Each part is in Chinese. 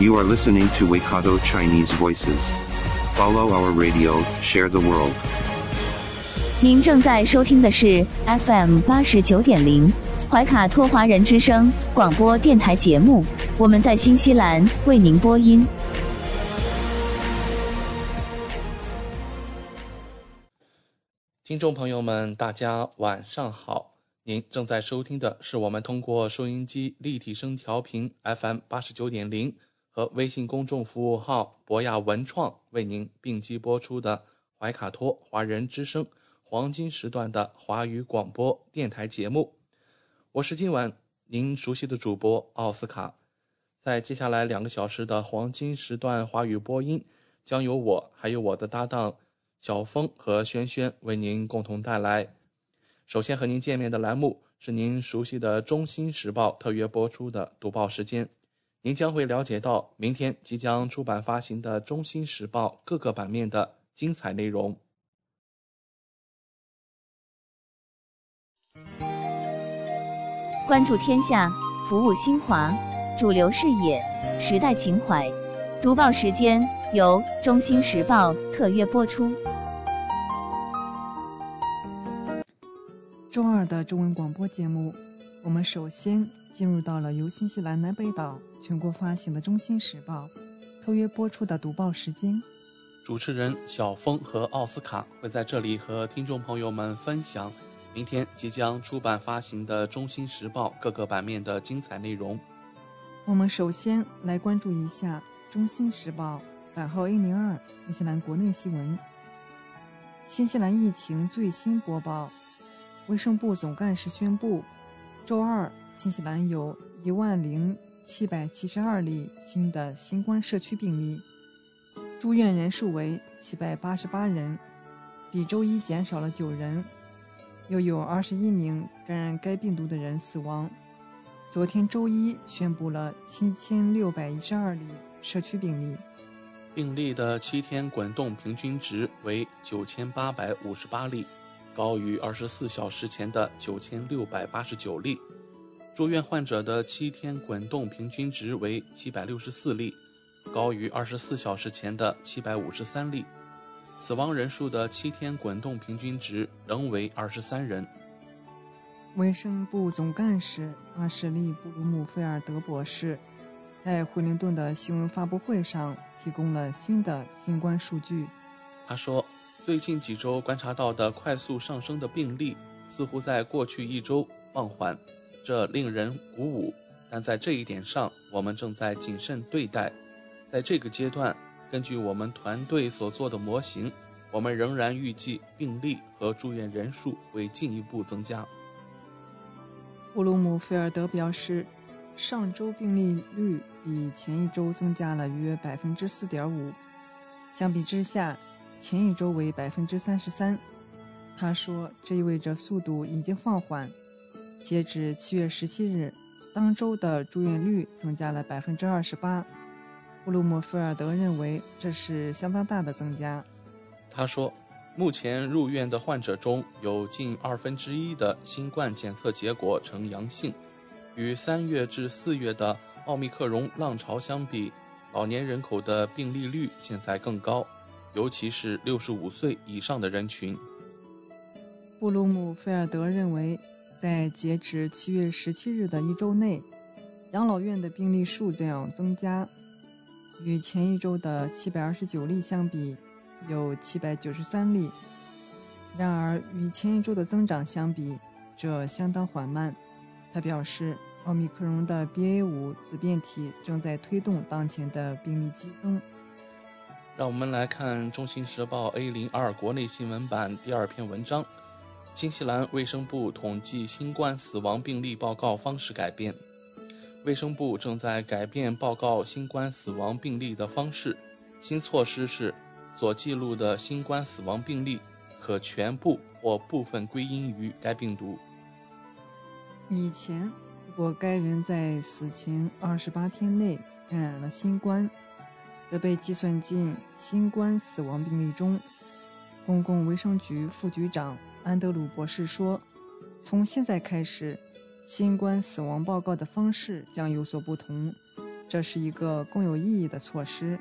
You are listening to Waikato Chinese Voices. Follow our radio, share the world. 您正在收听的是 FM 八十九点零怀卡托华人之声广播电台节目，我们在新西兰为您播音。听众朋友们，大家晚上好！您正在收听的是我们通过收音机立体声调频 FM 八十九点零和微信公众服务号博雅文创为您并机播出的怀卡托华人之声黄金时段的华语广播电台节目。我是今晚您熟悉的主播奥斯卡。在接下来两个小时的黄金时段华语播音，将由我还有我的搭档小峰和轩轩为您共同带来。首先和您见面的栏目是您熟悉的《中新时报》特约播出的读报时间，您将会了解到明天即将出版发行的《中新时报》各个版面的精彩内容。关注天下，服务新华，主流视野，时代情怀。读报时间由《中新时报》特约播出。周二的中文广播节目，我们首先进入到了由新西兰南北岛全国发行的《中新时报》特约播出的读报时间。主持人小峰和奥斯卡会在这里和听众朋友们分享明天即将出版发行的《中新时报》各个版面的精彩内容。我们首先来关注一下《中新时报》版号 A 零二新西兰国内新闻。新西兰疫情最新播报。卫生部总干事宣布，周二新西兰有一万零七百七十二例新的新冠社区病例，住院人数为七百八十八人，比周一减少了九人，又有二十一名感染该病毒的人死亡。昨天周一宣布了七千六百一十二例社区病例，病例的七天滚动平均值为九千八百五十八例。高于二十四小时前的九千六百八十九例，住院患者的七天滚动平均值为七百六十四例，高于二十四小时前的七百五十三例。死亡人数的七天滚动平均值仍为二十三人。卫生部总干事阿什利·布鲁姆菲尔德博士在惠灵顿的新闻发布会上提供了新的新冠数据。他说。最近几周观察到的快速上升的病例，似乎在过去一周放缓，这令人鼓舞。但在这一点上，我们正在谨慎对待。在这个阶段，根据我们团队所做的模型，我们仍然预计病例和住院人数会进一步增加。布鲁姆菲尔德表示，上周病例率比前一周增加了约百分之四点五，相比之下。前一周为百分之三十三，他说，这意味着速度已经放缓。截至七月十七日，当周的住院率增加了百分之二十八。布鲁姆菲尔德认为这是相当大的增加。他说，目前入院的患者中有近二分之一的新冠检测结果呈阳性，与三月至四月的奥密克戎浪潮相比，老年人口的病例率现在更高。尤其是六十五岁以上的人群。布鲁姆菲尔德认为，在截止七月十七日的一周内，养老院的病例数量增加，与前一周的七百二十九例相比，有七百九十三例。然而，与前一周的增长相比，这相当缓慢。他表示，奥密克戎的 BA 五子变体正在推动当前的病例激增。让我们来看《中新时报》A 零二国内新闻版第二篇文章：新西兰卫生部统计新冠死亡病例报告方式改变。卫生部正在改变报告新冠死亡病例的方式，新措施是，所记录的新冠死亡病例可全部或部分归因于该病毒。以前，如果该人在死前二十八天内感染了新冠，则被计算进新冠死亡病例中。公共卫生局副局长安德鲁博士说：“从现在开始，新冠死亡报告的方式将有所不同，这是一个更有意义的措施。”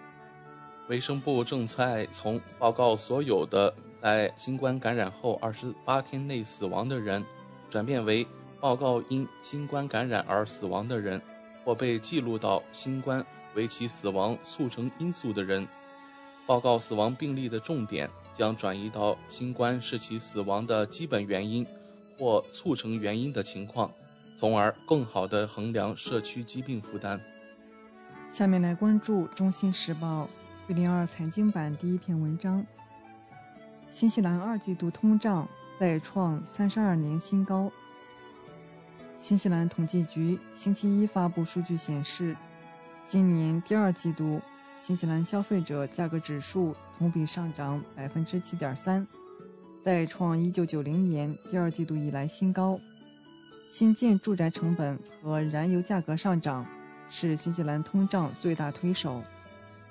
卫生部正在从报告所有的在新冠感染后二十八天内死亡的人，转变为报告因新冠感染而死亡的人，或被记录到新冠为其死亡促成因素的人。报告死亡病例的重点将转移到新冠是其死亡的基本原因或促成原因的情况，从而更好地衡量社区疾病负担。下面来关注《中新时报》。二零二财经版第一篇文章：新西兰二季度通胀再创三十二年新高。新西兰统计局星期一发布数据显示，今年第二季度新西兰消费者价格指数同比上涨百分之七点三，再创一九九零年第二季度以来新高。新建住宅成本和燃油价格上涨是新西兰通胀最大推手。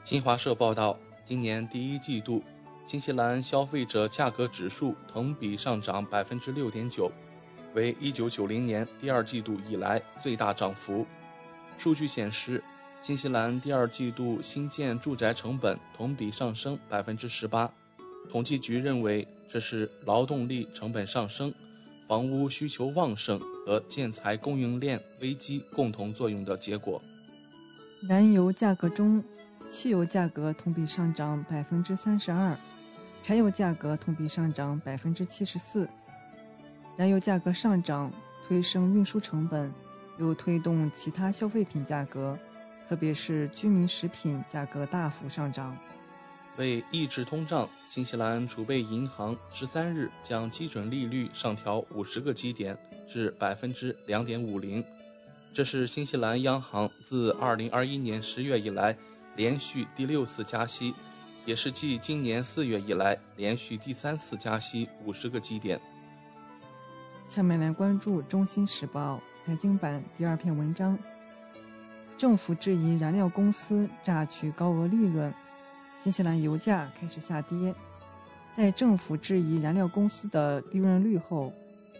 新华社报道，今年第一季度，新西兰消费者价格指数同比上涨百分之六点九，为一九九零年第二季度以来最大涨幅。数据显示，新西兰第二季度新建住宅成本同比上升百分之十八。统计局认为，这是劳动力成本上升、房屋需求旺盛和建材供应链危机共同作用的结果。燃油价格中。汽油价格同比上涨百分之三十二，柴油价格同比上涨百分之七十四。燃油价格上涨推升运输成本，又推动其他消费品价格，特别是居民食品价格大幅上涨。为抑制通胀，新西兰储备银行十三日将基准利率上调五十个基点至百分之两点五零，这是新西兰央行自二零二一年十月以来。连续第六次加息，也是继今年四月以来连续第三次加息五十个基点。下面来关注《中新时报》财经版第二篇文章：政府质疑燃料公司榨取高额利润，新西兰油价开始下跌。在政府质疑燃料公司的利润率后，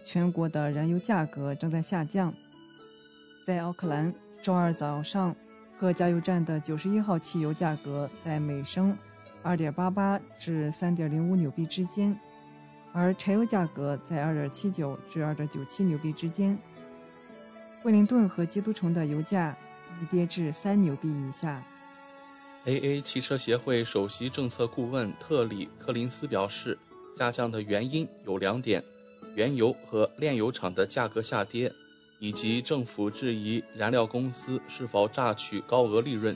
全国的燃油价格正在下降。在奥克兰，周二早上。各加油站的九十一号汽油价格在每升二点八八至三点零五纽币之间，而柴油价格在二点七九至二点九七纽币之间。惠灵顿和基督城的油价已跌至三纽币以下。AA 汽车协会首席政策顾问特里·克林斯表示，下降的原因有两点：原油和炼油厂的价格下跌。以及政府质疑燃料公司是否榨取高额利润。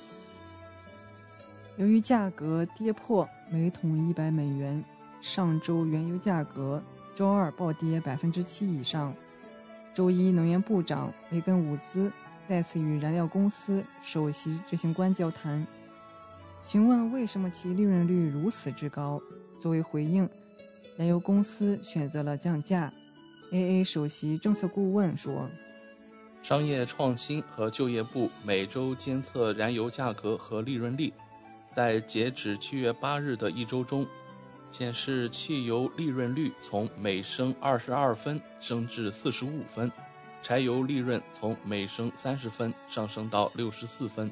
由于价格跌破每桶一百美元，上周原油价格周二暴跌百分之七以上。周一，能源部长梅根·伍兹再次与燃料公司首席执行官交谈，询问为什么其利润率如此之高。作为回应，燃油公司选择了降价。AA 首席政策顾问说。商业创新和就业部每周监测燃油价格和利润率，在截止七月八日的一周中，显示汽油利润率从每升二十二分升至四十五分，柴油利润从每升三十分上升到六十四分。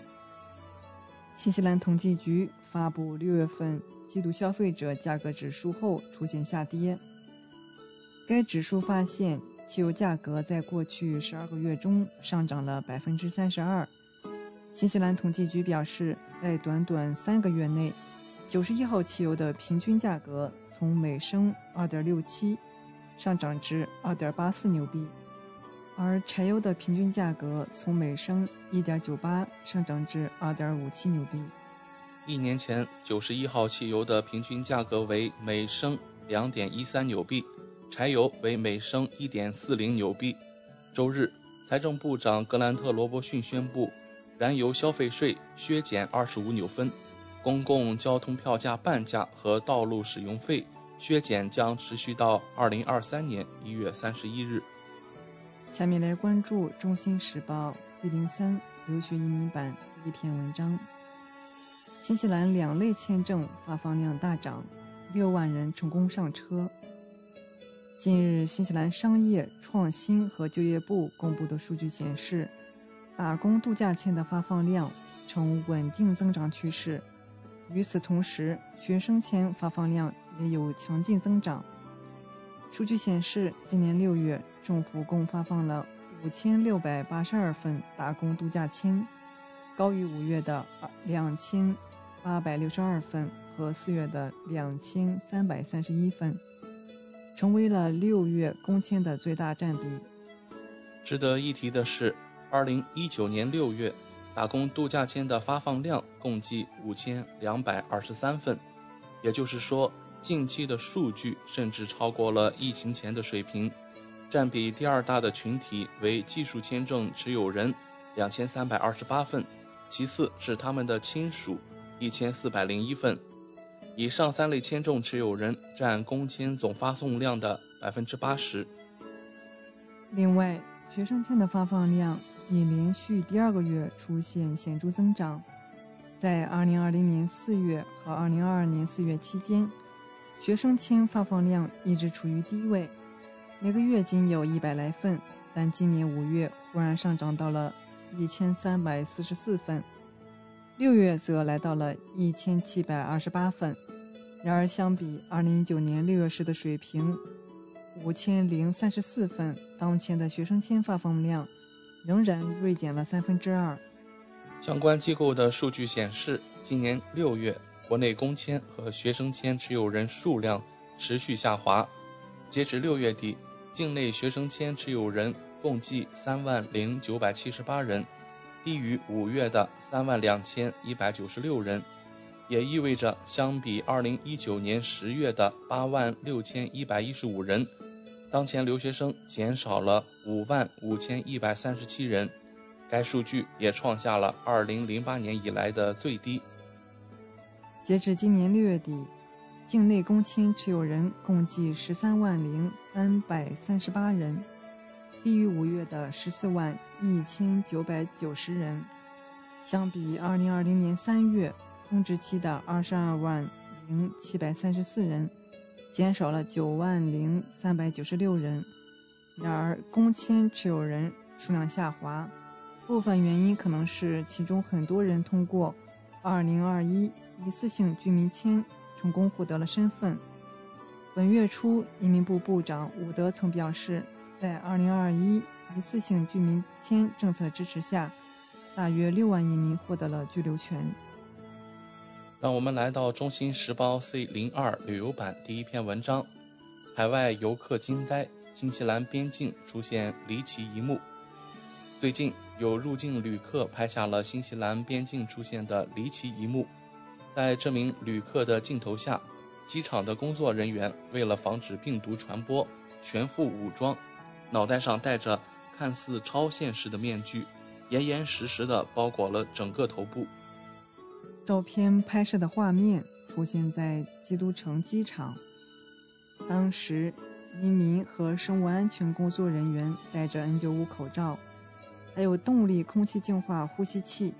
新西兰统计局发布六月份季度消费者价格指数后出现下跌，该指数发现。汽油价格在过去十二个月中上涨了百分之三十二。新西兰统计局表示，在短短三个月内，九十一号汽油的平均价格从每升二点六七上涨至二点八四纽币，而柴油的平均价格从每升一点九八上涨至二点五七纽币。一年前，九十一号汽油的平均价格为每升两点一三纽币。柴油为每升一点四零纽币。周日，财政部长格兰特·罗伯逊宣布，燃油消费税削减二十五纽分，公共交通票价半价和道路使用费削减将持续到二零二三年一月三十一日。下面来关注《中新时报》一零三留学移民版第一篇文章：新西兰两类签证发放量大涨，六万人成功上车。近日，新西兰商业创新和就业部公布的数据显示，打工度假签的发放量呈稳定增长趋势。与此同时，学生签发放量也有强劲增长。数据显示，今年六月，政府共发放了五千六百八十二份打工度假签，高于五月的两千八百六十二份和四月的两千三百三十一份，成为了六月工签的最大占比。值得一提的是，二零一九年六月。打工度假签的发放量共计五千两百二十三份，也就是说，近期的数据甚至超过了疫情前的水平。占比第二大的群体为技术签证持有人，两千三百二十八份，其次是他们的亲属，一千四百零一份。以上三类签证持有人占工签总发送量的百分之八十。另外，学生签的发放量。已连续第二个月出现显著增长，在2020年4月和2022年4月期间，学生签发放量一直处于低位，每个月仅有一百来份。但今年五月忽然上涨到了一千三百四十四份，六月则来到了一千七百二十八份。然而，相比2019年六月时的水平五千零三十四份，当前的学生签发放量。仍然锐减了三分之二。相关机构的数据显示，今年六月国内工签和学生签持有人数量持续下滑。截至六月底，境内学生签持有人共计三万零九百七十八人，低于五月的三万两千一百九十六人，也意味着相比二零一九年十月的八万六千一百一十五人。当前留学生减少了五万五千一百三十七人，该数据也创下了二零零八年以来的最低。截至今年六月底，境内公签持有人共计十三万零三百三十八人，低于五月的十四万一千九百九十人。相比二零二零年三月峰值期的二十二万零七百三十四人。减少了九万零三百九十六人，然而公签持有人数量下滑，部分原因可能是其中很多人通过二零二一一次性居民签成功获得了身份。本月初，移民部部长伍德曾表示，在二零二一一次性居民签政策支持下，大约六万移民获得了居留权。让我们来到《中新时报》C 零二旅游版第一篇文章：海外游客惊呆，新西兰边境出现离奇一幕。最近有入境旅客拍下了新西兰边境出现的离奇一幕。在这名旅客的镜头下，机场的工作人员为了防止病毒传播，全副武装，脑袋上戴着看似超现实的面具，严严实实地包裹了整个头部。照片拍摄的画面出现在基督城机场。当时，移民和生物安全工作人员戴着 N95 口罩，还有动力空气净化呼吸器。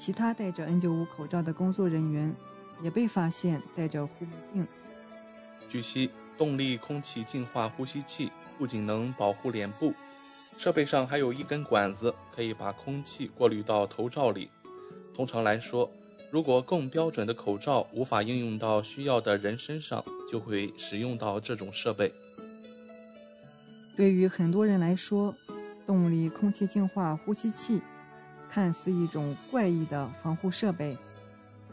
其他戴着 N95 口罩的工作人员也被发现戴着护目镜。据悉，动力空气净化呼吸器不仅能保护脸部，设备上还有一根管子，可以把空气过滤到头罩里。通常来说，如果更标准的口罩无法应用到需要的人身上，就会使用到这种设备。对于很多人来说，动力空气净化呼吸器看似一种怪异的防护设备，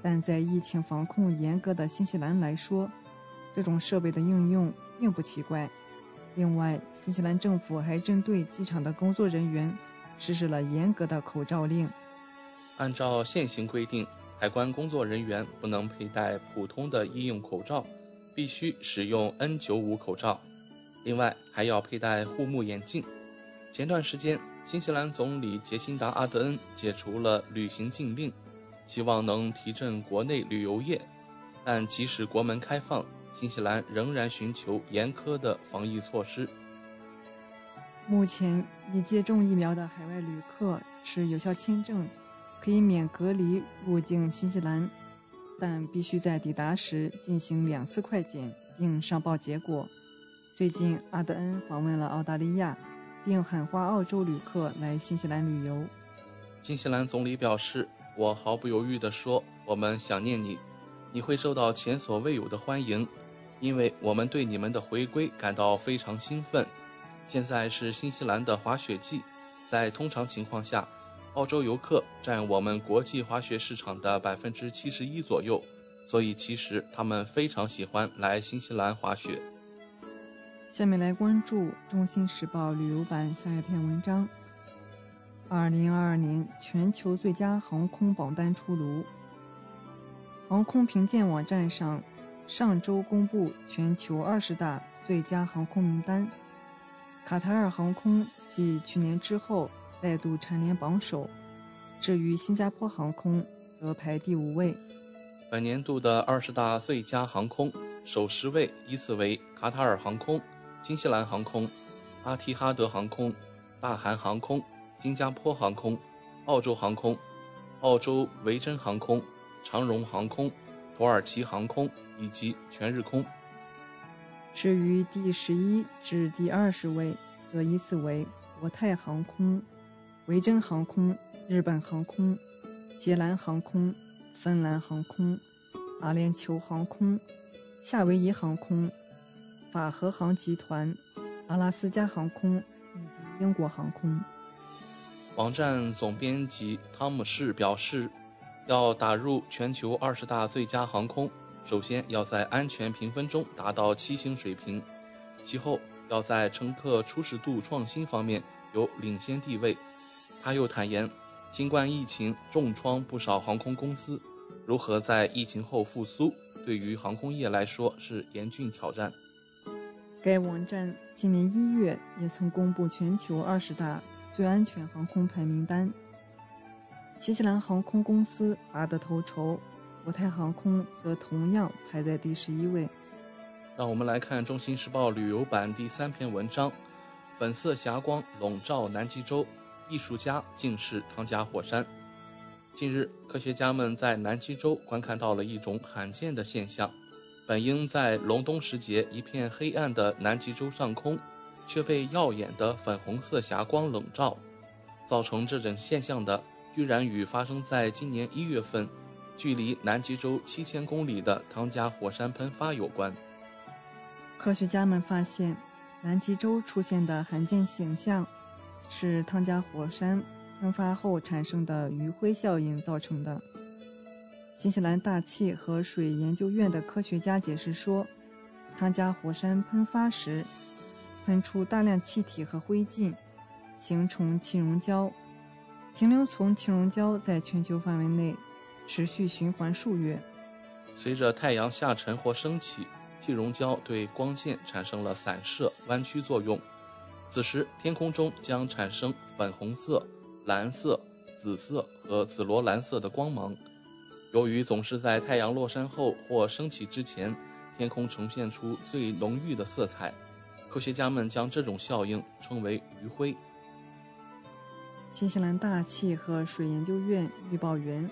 但在疫情防控严格的新西兰来说，这种设备的应用并不奇怪。另外，新西兰政府还针对机场的工作人员实施了严格的口罩令。按照现行规定。海关工作人员不能佩戴普通的医用口罩，必须使用 N95 口罩。另外，还要佩戴护目眼镜。前段时间，新西兰总理杰辛达·阿德恩解除了旅行禁令，希望能提振国内旅游业。但即使国门开放，新西兰仍然寻求严苛的防疫措施。目前已接种疫苗的海外旅客持有效签证，可以免隔离入境新西兰，但必须在抵达时进行两次快检并上报结果。最近，阿德恩访问了澳大利亚，并喊话澳洲旅客来新西兰旅游。新西兰总理表示：“我毫不犹豫地说，我们想念你。”你会受到前所未有的欢迎，因为我们对你们的回归感到非常兴奋。现在是新西兰的滑雪季，在通常情况下，澳洲游客占我们国际滑雪市场的百分之七十一左右，所以其实他们非常喜欢来新西兰滑雪。下面来关注《中新时报》旅游版下一篇文章：二零二二年全球最佳航空榜单出炉。航空评鉴网站上上周公布全球二十大最佳航空名单，卡塔尔航空继去年之后再度蝉联榜首，至于新加坡航空则排第五位。本年度的二十大最佳航空首十位依次为卡塔尔航空、新西兰航空、阿提哈德航空、大韩航空、新加坡航空、澳洲航空、澳洲维珍航空。长荣航空、土耳其航空以及全日空。至于第十一至第二十位，则依次为国泰航空、维珍航空、日本航空、捷兰航空、芬兰航空、阿联酋航空、夏威夷航空、法和航集团、阿拉斯加航空以及英国航空。网站总编辑汤姆士表示。要打入全球二十大最佳航空，首先要在安全评分中达到七星水平，其后要在乘客舒适度创新方面有领先地位。他又坦言，新冠疫情重创不少航空公司，如何在疫情后复苏，对于航空业来说是严峻挑战。该网站今年一月也曾公布全球二十大最安全航空排名单。新西兰航空公司拔得头筹，国泰航空则同样排在第十一位。让我们来看《中新时报》旅游版第三篇文章：粉色霞光笼罩南极洲，艺术家竟是汤加火山。近日，科学家们在南极洲观看到了一种罕见的现象：本应在隆冬时节一片黑暗的南极洲上空，却被耀眼的粉红色霞光笼罩。造成这种现象的。居然与发生在今年一月份，距离南极洲七千公里的汤加火山喷发有关。科学家们发现，南极洲出现的罕见现象，是汤加火山喷发后产生的余晖效应造成的。新西兰大气和水研究院的科学家解释说，汤加火山喷发时，喷出大量气体和灰烬，形成气溶胶。平流层气溶胶在全球范围内持续循环数月。随着太阳下沉或升起，气溶胶对光线产生了散射、弯曲作用。此时，天空中将产生粉红色、蓝色、紫色和紫罗兰色的光芒。由于总是在太阳落山后或升起之前，天空呈现出最浓郁的色彩，科学家们将这种效应称为余晖。新西兰大气和水研究院预报员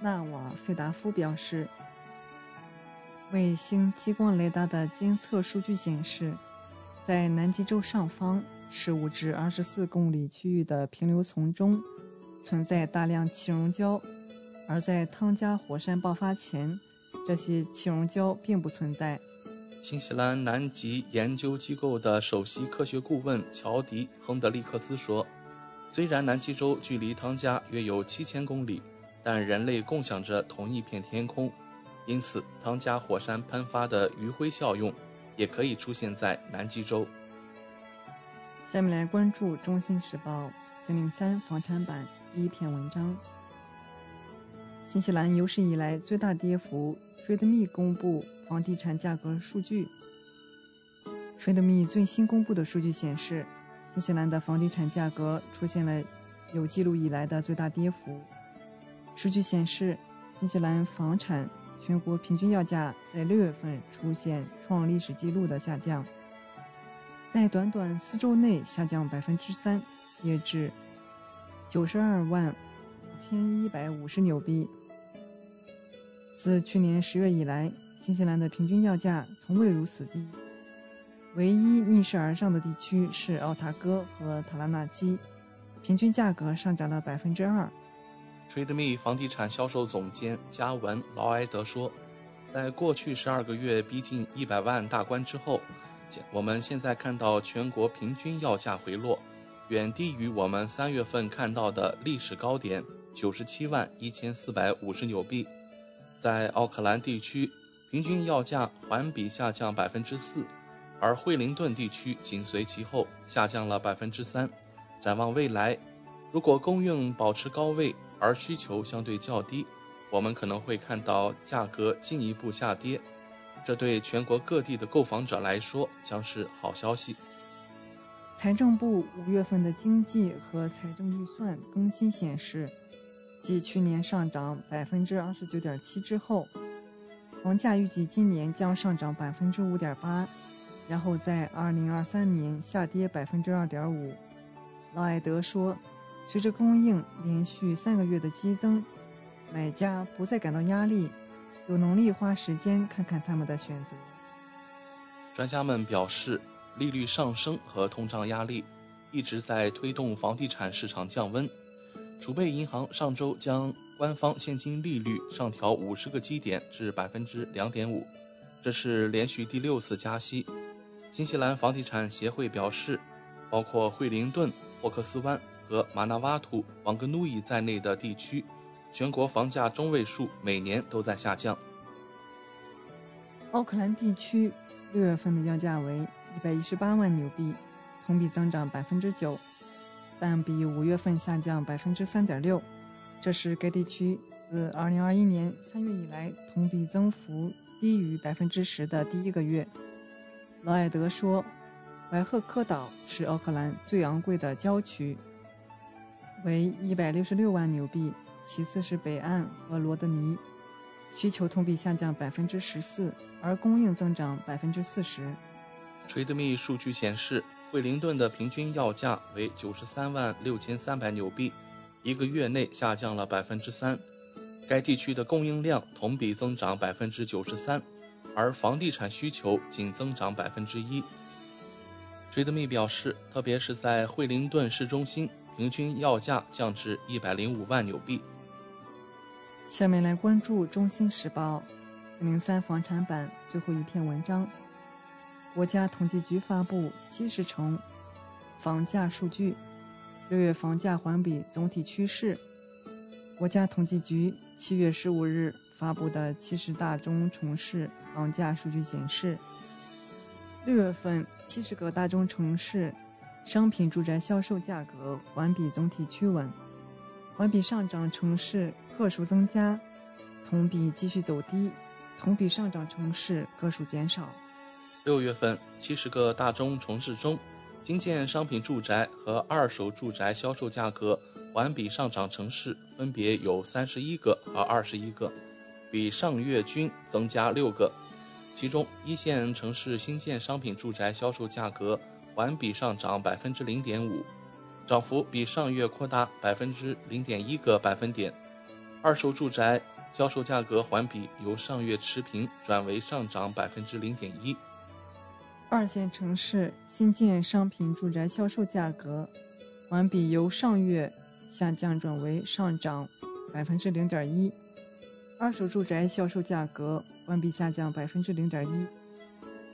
纳瓦费达夫表示，卫星激光雷达的监测数据显示，在南极洲上方十五至二十四公里区域的平流层中存在大量气溶胶，而在汤加火山爆发前，这些气溶胶并不存在。新西兰南极研究机构的首席科学顾问乔迪·亨德利克斯说。虽然南极洲距离汤加约有七千公里，但人类共享着同一片天空，因此汤加火山喷发的余晖效用也可以出现在南极洲。下面来关注《中新时报》四零三房产版第一篇文章：新西兰有史以来最大跌幅。t r a d e Me 公布房地产价格数据。t r a d e Me 最新公布的数据显示。新西兰的房地产价格出现了有记录以来的最大跌幅。数据显示，新西兰房产全国平均要价在六月份出现创历史纪录的下降，在短短四周内下降百分之三，跌至九十二万五千一百五十纽币。自去年十月以来，新西兰的平均要价从未如此低。唯一逆势而上的地区是奥塔哥和塔拉纳基，平均价格上涨了百分之二。TradeMe 房地产销售总监加文·劳埃德说：“在过去十二个月逼近一百万大关之后，我们现在看到全国平均要价回落，远低于我们三月份看到的历史高点九十七万一千四百五十纽币。在奥克兰地区，平均要价环比下降百分之四。”而惠灵顿地区紧随其后，下降了百分之三。展望未来，如果供应保持高位，而需求相对较低，我们可能会看到价格进一步下跌。这对全国各地的购房者来说将是好消息。财政部五月份的经济和财政预算更新显示，继去年上涨百分之二十九点七之后，房价预计今年将上涨百分之五点八。然后在二零二三年下跌百分之二点五，劳埃德说，随着供应连续三个月的激增，买家不再感到压力，有能力花时间看看他们的选择。专家们表示，利率上升和通胀压力一直在推动房地产市场降温。储备银行上周将官方现金利率上调五十个基点至百分之两点五，这是连续第六次加息。新西兰房地产协会表示，包括惠灵顿、霍克斯湾和马纳瓦图、王格努伊在内的地区，全国房价中位数每年都在下降。奥克兰地区六月份的要价为一百一十八万纽币，同比增长百分之九，但比五月份下降百分之三点六。这是该地区自二零二一年三月以来同比增幅低于百分之十的第一个月。劳埃德说：“怀赫克岛是奥克兰最昂贵的郊区，为一百六十六万纽币，其次是北岸和罗德尼。需求同比下降百分之十四，而供应增长百分之四十。” TradeMe 数据显示，惠灵顿的平均要价为九十三万六千三百纽币，一个月内下降了百分之三。该地区的供应量同比增长百分之九十三。而房地产需求仅增长百分之一。TradeMe 表示，特别是在惠灵顿市中心，平均要价降至一百零五万纽币。下面来关注《中新时报》四零三房产版最后一篇文章：国家统计局发布七十城房价数据，六月房价环比总体趋势。国家统计局七月十五日。发布的七十大中城市房价数据显示，六月份七十个大中城市商品住宅销售价格环比总体趋稳，环比上涨城市个数增加，同比继续走低，同比上涨城市个数减少。六月份七十个大中城市中，新建商品住宅和二手住宅销售价格环比上涨城市分别有三十一个和二十一个。比上月均增加六个，其中一线城市新建商品住宅销售价格环比上涨百分之零点五，涨幅比上月扩大百分之零点一个百分点；二手住宅销售价格环比由上月持平转为上涨百分之零点一。二线城市新建商品住宅销售价格环比由上月下降转为上涨百分之零点一。二手住宅销售价格环比下降百分之零点一，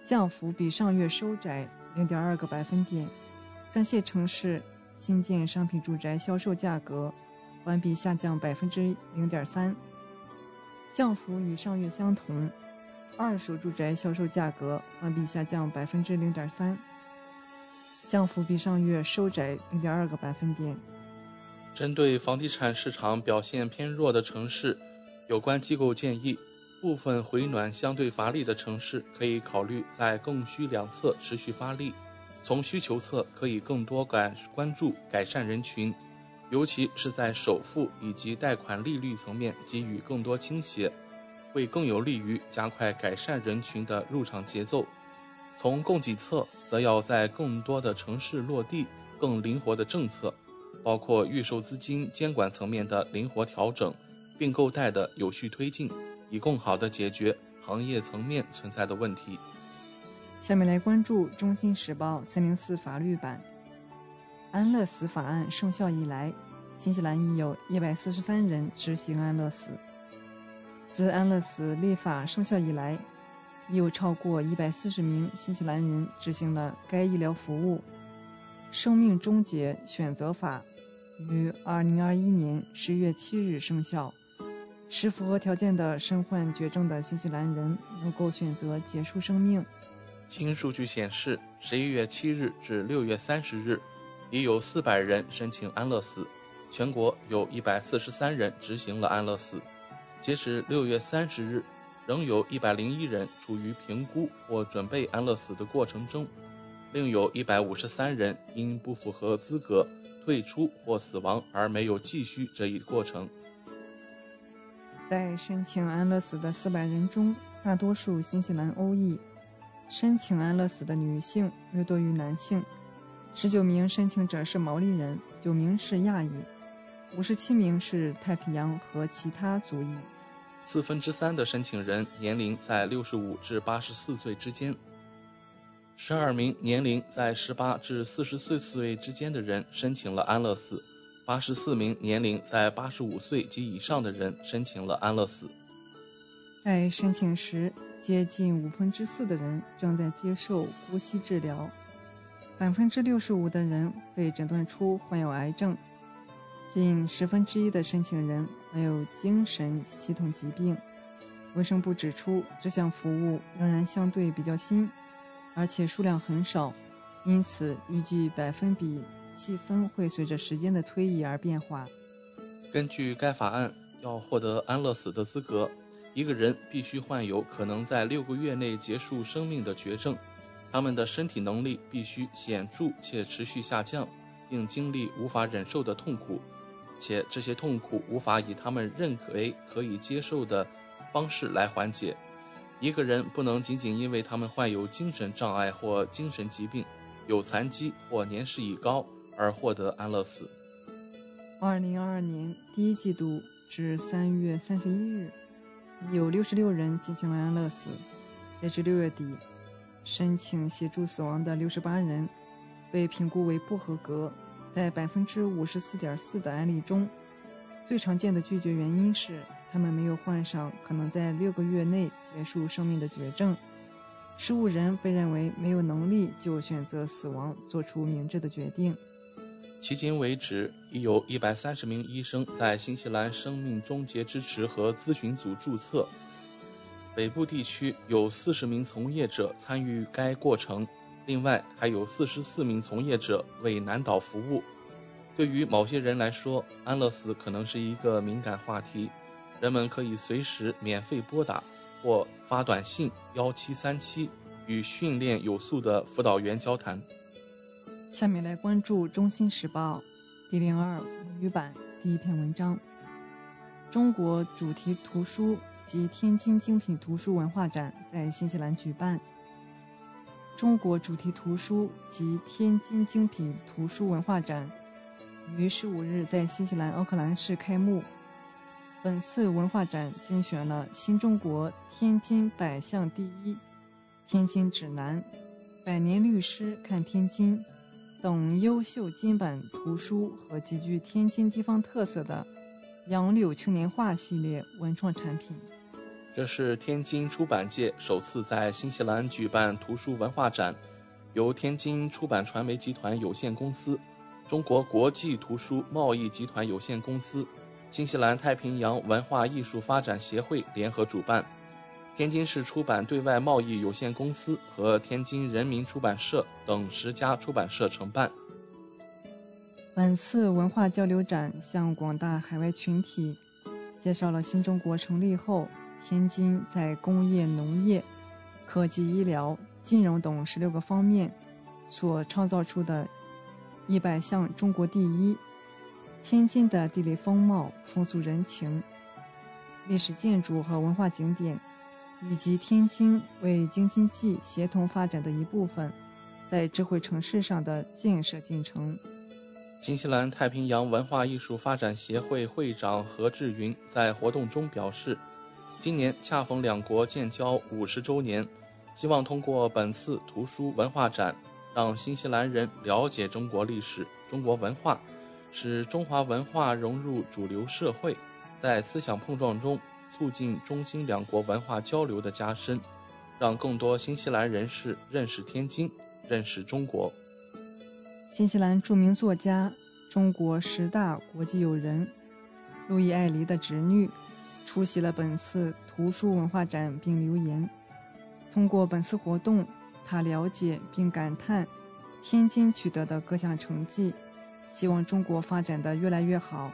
降幅比上月收窄零点二个百分点。三线城市新建商品住宅销售价格环比下降百分之零点三，降幅与上月相同。二手住宅销售价格环比下降百分之零点三，降幅比上月收窄零点二个百分点。针对房地产市场表现偏弱的城市。有关机构建议，部分回暖相对乏力的城市可以考虑在供需两侧持续发力。从需求侧，可以更多改关注改善人群，尤其是在首付以及贷款利率层面给予更多倾斜，会更有利于加快改善人群的入场节奏。从供给侧，则要在更多的城市落地更灵活的政策，包括预售资金监管层面的灵活调整，并购贷的有序推进，以更好地解决行业层面存在的问题。下面来关注《中新时报》三零四法律版。安乐死法案生效以来，新西兰已有一百四十三人执行安乐死。自安乐死立法生效以来，已有超过一百四十名新西兰人执行了该医疗服务。生命终结选择法于二零二一年十月七日生效，使符合条件的身患绝症的新西兰人能够选择结束生命。经数据显示，十一月七日至六月三十日，已有四百人申请安乐死，全国有一百四十三人执行了安乐死。截止六月三十日，仍有一百零一人处于评估或准备安乐死的过程中，另有一百五十三人因不符合资格退出或死亡而没有继续这一过程。在申请安乐死的四百人中，大多数新西兰欧裔。申请安乐死的女性略多于男性，十九名申请者是毛利人，九名是亚裔，五十七名是太平洋和其他族裔。四分之三的申请人年龄在六十五至八十四岁之间，十二名年龄在十八至四十四岁之间的人申请了安乐死，八十四名年龄在八十五岁及以上的人申请了安乐死。在申请时。接近五分之四的人正在接受呼吸治疗，百分之六十五的人被诊断出患有癌症，近十分之一的申请人还有精神系统疾病。卫生部指出，这项服务仍然相对比较新，而且数量很少，因此预计百分比细分会随着时间的推移而变化。根据该法案，要获得安乐死的资格。一个人必须患有可能在六个月内结束生命的绝症，他们的身体能力必须显著且持续下降，并经历无法忍受的痛苦，且这些痛苦无法以他们认为可以接受的方式来缓解。一个人不能仅仅因为他们患有精神障碍或精神疾病、有残疾或年事已高而获得安乐死。二零二二年第一季度至三月三十一日。有六十六人进行了安乐死。截至六月底，申请协助死亡的六十八人被评估为不合格。在百分之五十四点四的案例中，最常见的拒绝原因是他们没有患上可能在六个月内结束生命的绝症。十五人被认为没有能力就选择死亡做出明智的决定。迄今为止，已有一百三十名医生在新西兰生命终结支持和咨询组注册。北部地区有四十名从业者参与该过程，另外还有四十四名从业者为南岛服务。对于某些人来说，安乐死可能是一个敏感话题。人们可以随时免费拨打或发短信幺七三七与训练有素的辅导员交谈。下面来关注《中新时报》第零二语版第一篇文章：中国主题图书及天津精品图书文化展在新西兰举办。中国主题图书及天津精品图书文化展于十五日在新西兰奥克兰市开幕。本次文化展精选了新中国天津百项第一、天津指南、百年律师看天津。等优秀金版图书和极具天津地方特色的“杨柳青年画”系列文创产品。这是天津出版界首次在新西兰举办图书文化展，由天津出版传媒集团有限公司、中国国际图书贸易集团有限公司、新西兰太平洋文化艺术发展协会联合主办。天津市出版对外贸易有限公司和天津人民出版社等十家出版社承办。本次文化交流展向广大海外群体介绍了新中国成立后天津在工业、农业、科技、医疗、金融等十六个方面所创造出的一百项中国第一。天津的地理风貌、风俗人情、历史建筑和文化景点，以及天津为京津冀协同发展的一部分，在智慧城市上的建设进程。新西兰太平洋文化艺术发展协会会长何志云在活动中表示，今年恰逢两国建交五十周年，希望通过本次图书文化展，让新西兰人了解中国历史、中国文化，使中华文化融入主流社会，在思想碰撞中促进中新两国文化交流的加深，让更多新西兰人士认识天津，认识中国。新西兰著名作家、中国十大国际友人路易·艾黎的侄女出席了本次图书文化展，并留言：通过本次活动，他了解并感叹天津取得的各项成绩，希望中国发展的越来越好，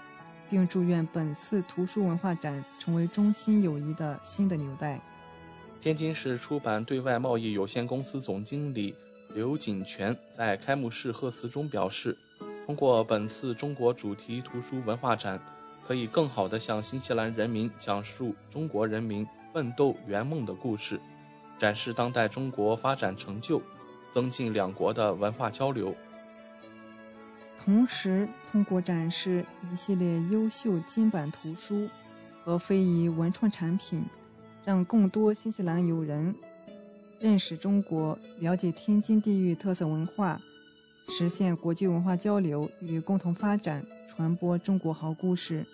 并祝愿本次图书文化展成为中新友谊的新的纽带。天津市出版对外贸易有限公司总经理。刘锦泉在开幕式贺词中表示，通过本次中国主题图书文化展，可以更好地向新西兰人民讲述中国人民奋斗圆梦的故事，展示当代中国发展成就，增进两国的文化交流。同时，通过展示一系列优秀金版图书和非遗文创产品，让更多新西兰友人。认识中国，了解天津地域特色文化，实现国际文化交流与共同发展，传播中国好故事。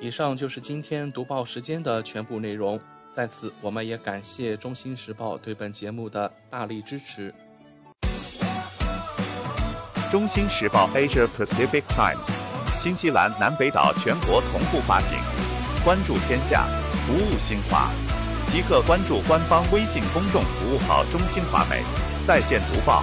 以上就是今天读报时间的全部内容。在此，我们也感谢中新时报对本节目的大力支持。中新时报 Asia Pacific Times，新西兰南北岛全国同步发行，关注天下，服务新华。即刻关注官方微信公众服务号“中新华媒”，在线读报、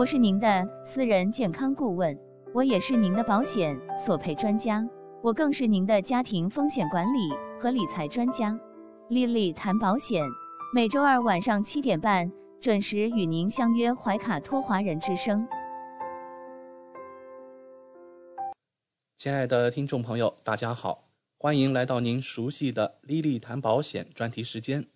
我是您的私人健康顾问，我也是您的保险索赔专家，我更是您的家庭风险管理和理财专家。丽丽谈保险，每周二晚上七点半准时与您相约怀卡托华人之声。亲爱的听众朋友，大家好，欢迎来到您熟悉的“莉莉谈保险”专题时间。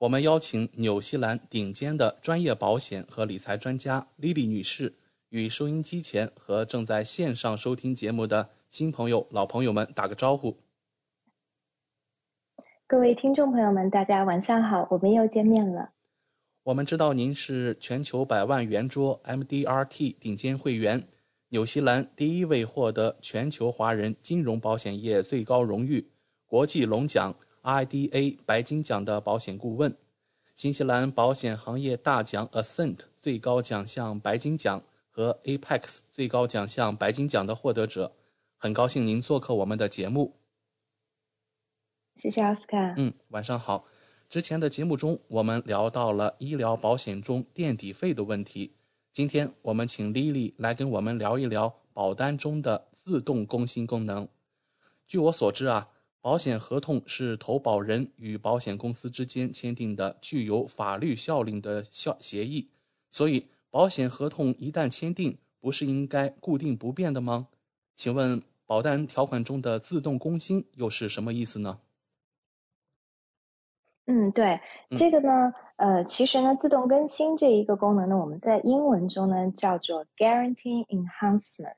我们邀请纽西兰顶尖的专业保险和理财专家莉莉女士，与收音机前和正在线上收听节目的新朋友、老朋友们打个招呼。各位听众朋友们，大家晚上好，我们又见面了。我们知道您是全球百万圆桌 MDRT 顶尖会员。纽西兰第一位获得全球华人金融保险业最高荣誉国际龙奖 IDA 白金奖的保险顾问，新西兰保险行业大奖 Ascent 最高奖项白金奖和 Apex 最高奖项白金奖的获得者，很高兴您做客我们的节目。谢谢奥斯卡。嗯，晚上好。之前的节目中，我们聊到了医疗保险中垫底费的问题。今天我们请 Lily 来跟我们聊一聊保单中的自动更新功能。据我所知啊，保险合同是投保人与保险公司之间签订的具有法律效力的效协议，所以保险合同一旦签订，不是应该固定不变的吗？请问保单条款中的自动更新又是什么意思呢？嗯，对，这个呢，呃，其实呢，自动更新这一个功能呢，我们在英文中呢叫做 Guarantee Enhancement，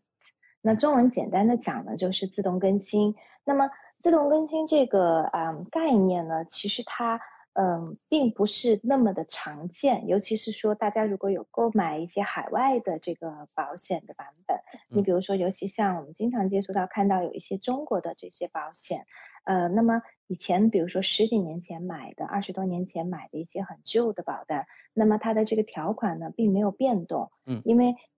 那中文简单的讲呢就是自动更新。那么自动更新这个啊概念呢，其实它嗯并不是那么的常见，尤其是说大家如果有购买一些海外的这个保险的版本，你比如说，尤其像我们经常接触到看到有一些中国的这些保险。呃，那么以前比如说十几年前买的、二十多年前买的一些很旧的保单，那么它的这个条款呢并没有变动，嗯，因为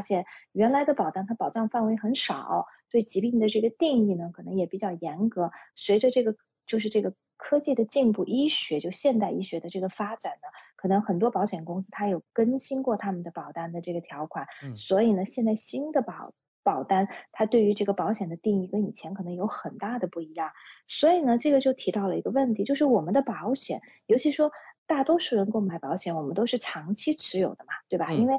现原来的保单它保障范围很。很少对疾病的这个定义呢，可能也比较严格。随着这个就是这个科技的进步，医学就现代医学的这个发展呢，可能很多保险公司它有更新过他们的保单的这个条款。嗯，所以呢，现在新的保保单它对于这个保险的定义跟以前可能有很大的不一样。所以呢，这个就提到了一个问题，就是我们的保险，尤其说。大多数人购买保险，我们都是长期持有的嘛，对吧？因为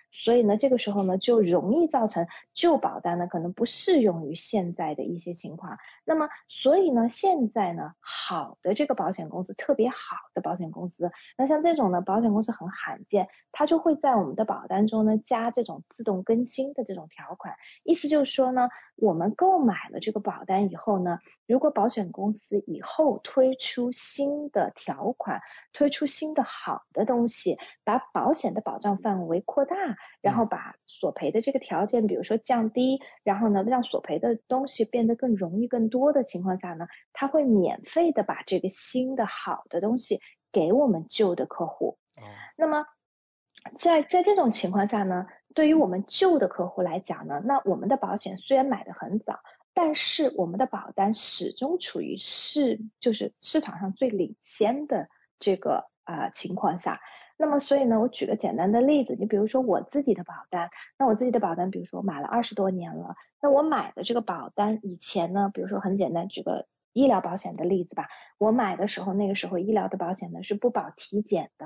所以呢，这个时候呢，就容易造成旧保单呢可能不适用于现在的一些情况。那么，所以呢，现在呢，好的这个保险公司，特别好的保险公司，那像这种呢，保险公司很罕见，它就会在我们的保单中呢加这种自动更新的这种条款。意思就是说呢，我们购买了这个保单以后呢，如果保险公司以后推出新的条款，推出新的好的东西，把保险的保障范围。扩大，然后把索赔的这个条件，比如说降低，然后呢，让索赔的东西变得更容易、更多的情况下呢，他会免费的把这个新的好的东西给我们旧的客户。那么，在在这种情况下呢，对于我们旧的客户来讲呢，那我们的保险虽然买的很早，但是我们的保单始终处于市就是市场上最领先的这个啊情况下。那么，所以呢，我举个简单的例子，你比如说我自己的保单，那我自己的保单，比如说我买了二十多年了，那我买的这个保单以前呢，比如说很简单，举个医疗保险的例子吧，我买的时候，那个时候医疗的保险呢是不保体检的。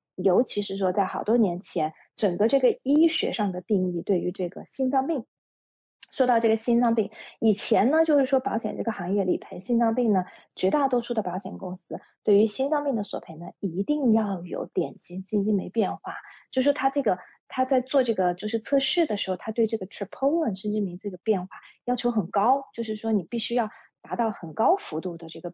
尤其是说，在好多年前，整个这个医学上的定义对于这个心脏病，说到这个心脏病，以前呢，就是说保险这个行业理赔心脏病呢，绝大多数的保险公司对于心脏病的索赔呢，一定要有典型基金酶变化，就是说他这个他在做这个就是测试的时候，他对这个 troponin 肾基酶这个变化要求很高，就是说你必须要达到很高幅度的这个。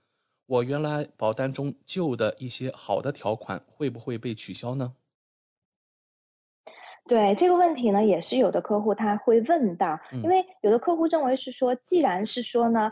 我原来保单中旧的一些好的条款会不会被取消呢？对这个问题呢，也是有的客户他会问到，因为有的客户认为是说，既然是说呢，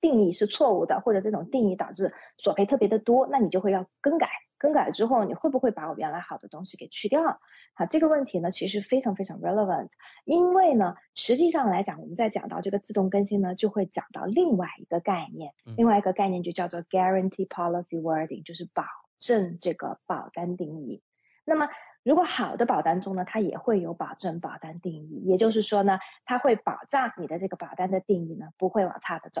定义是错误的，或者这种定义导致索赔特别的多，那你就会要更改。更改之后，你会不会把我原来好的东西给去掉？好，这个问题呢，其实非常非常 relevant。因为呢，实际上来讲，我们在讲到这个自动更新呢，就会讲到另外一个概念，另外一个概念就叫做 guarantee policy wording，就是保证这个保单定义。那么，如果好的保单中呢，它也会有保证保单定义，也就是说呢，它会保障你的这个保单的定义呢，不会往差的走。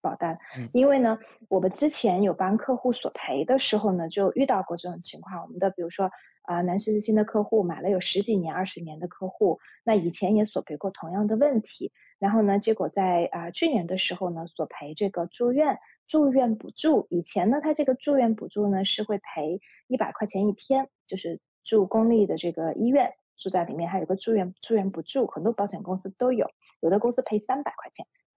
保单。因为呢，我们之前有帮客户索赔的时候呢，就遇到过这种情况。我们的比如说啊，南十字星的客户买了有十几年、二十年的客户，那以前也索赔过同样的问题。然后呢，结果在啊去年的时候呢，索赔这个住院住院补助。以前呢，他这个住院补助呢是会赔一百块钱一天，就是。住公立的这个医院，住在里面还有个住院住院补助，很多保险公司都有，有的公司赔三百块钱，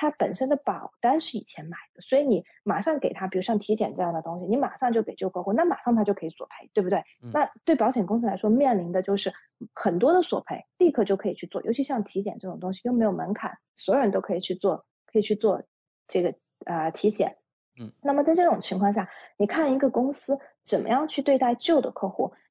他本身的保单是以前买的，所以你马上给他，比如像体检这样的东西，你马上就给旧客户，那马上他就可以索赔，对不对？那对保险公司来说，面临的就是很多的索赔，立刻就可以去做，尤其像体检这种东西又没有门槛，所有人都可以去做，可以去做这个呃体检。嗯，那么在这种情况下，你看一个公司怎么样去对待旧的客户，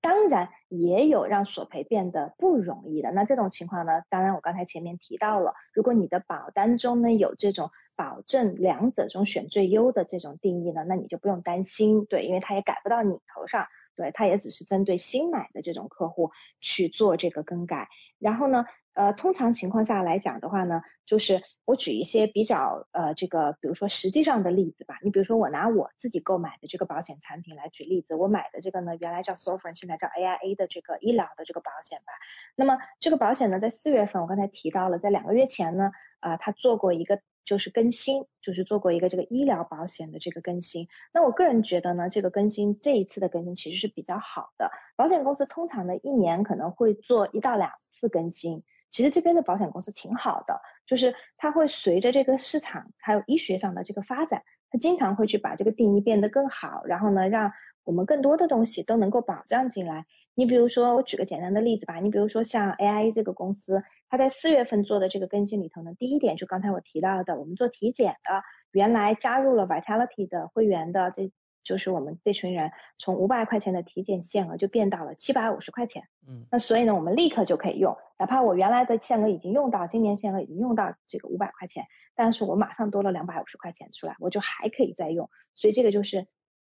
当然也有让索赔变得不容易的。那这种情况呢，当然我刚才前面提到了，如果你的保单中呢有这种保证两者中选最优的这种定义呢，那你就不用担心，对，因为它也改不到你头上，对，它也只是针对新买的这种客户去做这个更改。然后呢？呃，通常情况下来讲的话呢，就是我举一些比较呃这个，比如说实际上的例子吧。你比如说我拿我自己购买的这个保险产品来举例子，我买的这个呢，原来叫 s o f r e n 现在叫 AIA 的这个医疗的这个保险吧。那么这个保险呢，在四月份我刚才提到了，在两个月前呢，啊，它做过一个就是更新，就是做过一个这个医疗保险的这个更新。那我个人觉得呢，这个更新这一次的更新其实是比较好的。保险公司通常呢一年可能会做一到两次更新。其实这边的保险公司挺好的，就是它会随着这个市场还有医学上的这个发展，它经常会去把这个定义变得更好，然后呢，让我们更多的东西都能够保障进来。你比如说，我举个简单的例子吧，你比如说像 AIA 这个公司，它在四月份做的这个更新里头呢，第一点就刚才我提到的，我们做体检的，原来加入了 Vitality 的会员的这。就是我们这群人从五百块钱的体检限额就变到了七百五十块钱，嗯，那所以呢，我们立刻就可以用，哪怕我原来的限额已经用到，今年限额已经用到这个五百块钱，但是我马上多了两百五十块钱出来，我就还可以再用，所以这个就是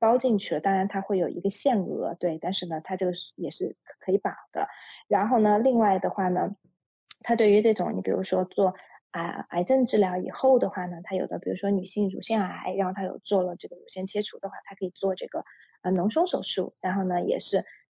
包进去了，当然它会有一个限额，对，但是呢，它这个也是可以保的。然后呢，另外的话呢，它对于这种你比如说做啊癌症治疗以后的话呢，它有的比如说女性乳腺癌，然后它有做了这个乳腺切除的话，它可以做这个呃脓胸手术，然后呢也是。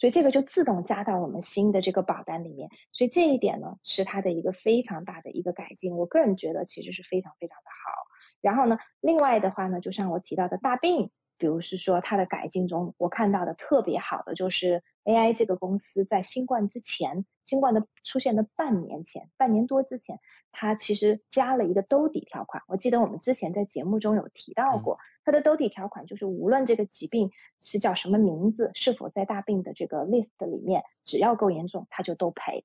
所以这个就自动加到我们新的这个保单里面，所以这一点呢是它的一个非常大的一个改进，我个人觉得其实是非常非常的好。然后呢，另外的话呢，就像我提到的大病。比如是说它的改进中，我看到的特别好的就是 AI 这个公司在新冠之前，新冠的出现的半年前，半年多之前，它其实加了一个兜底条款。我记得我们之前在节目中有提到过，它的兜底条款就是无论这个疾病是叫什么名字，是否在大病的这个 list 里面，只要够严重，它就都赔。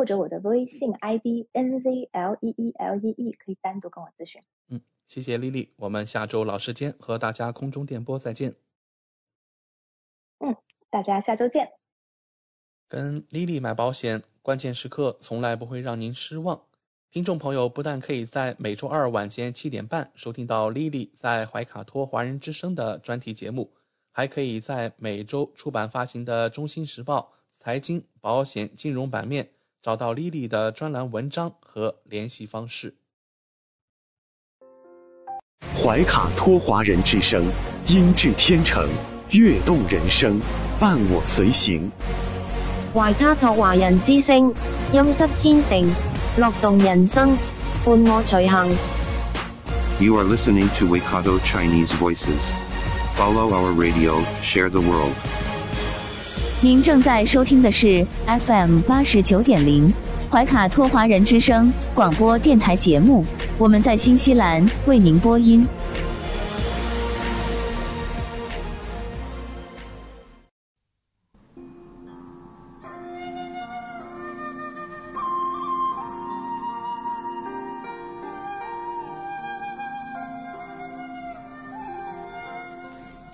或者我的微信 ID N Z L E E L E E，可以单独跟我咨询。嗯。谢谢丽丽，我们下周老时间和大家空中电波再见。嗯，大家下周见。跟丽丽买保险，关键时刻从来不会让您失望。听众朋友不但可以在每周二晚间七点半收听到丽丽在怀卡托华人之声的专题节目，还可以在每周出版发行的《中心时报》财经、保险、金融版面找到丽丽的专栏文章和联系方式。怀卡托华人之声，音质天成，悦动人生，伴我随行。怀卡托华人之声，音质天成，乐动人生，伴我随行。You are listening to Waikato Chinese Voices. Follow our radio, share the world. 您正在收听的是 FM 八十九点零怀卡托华人之声广播电台节目。我们在新西兰为您播音。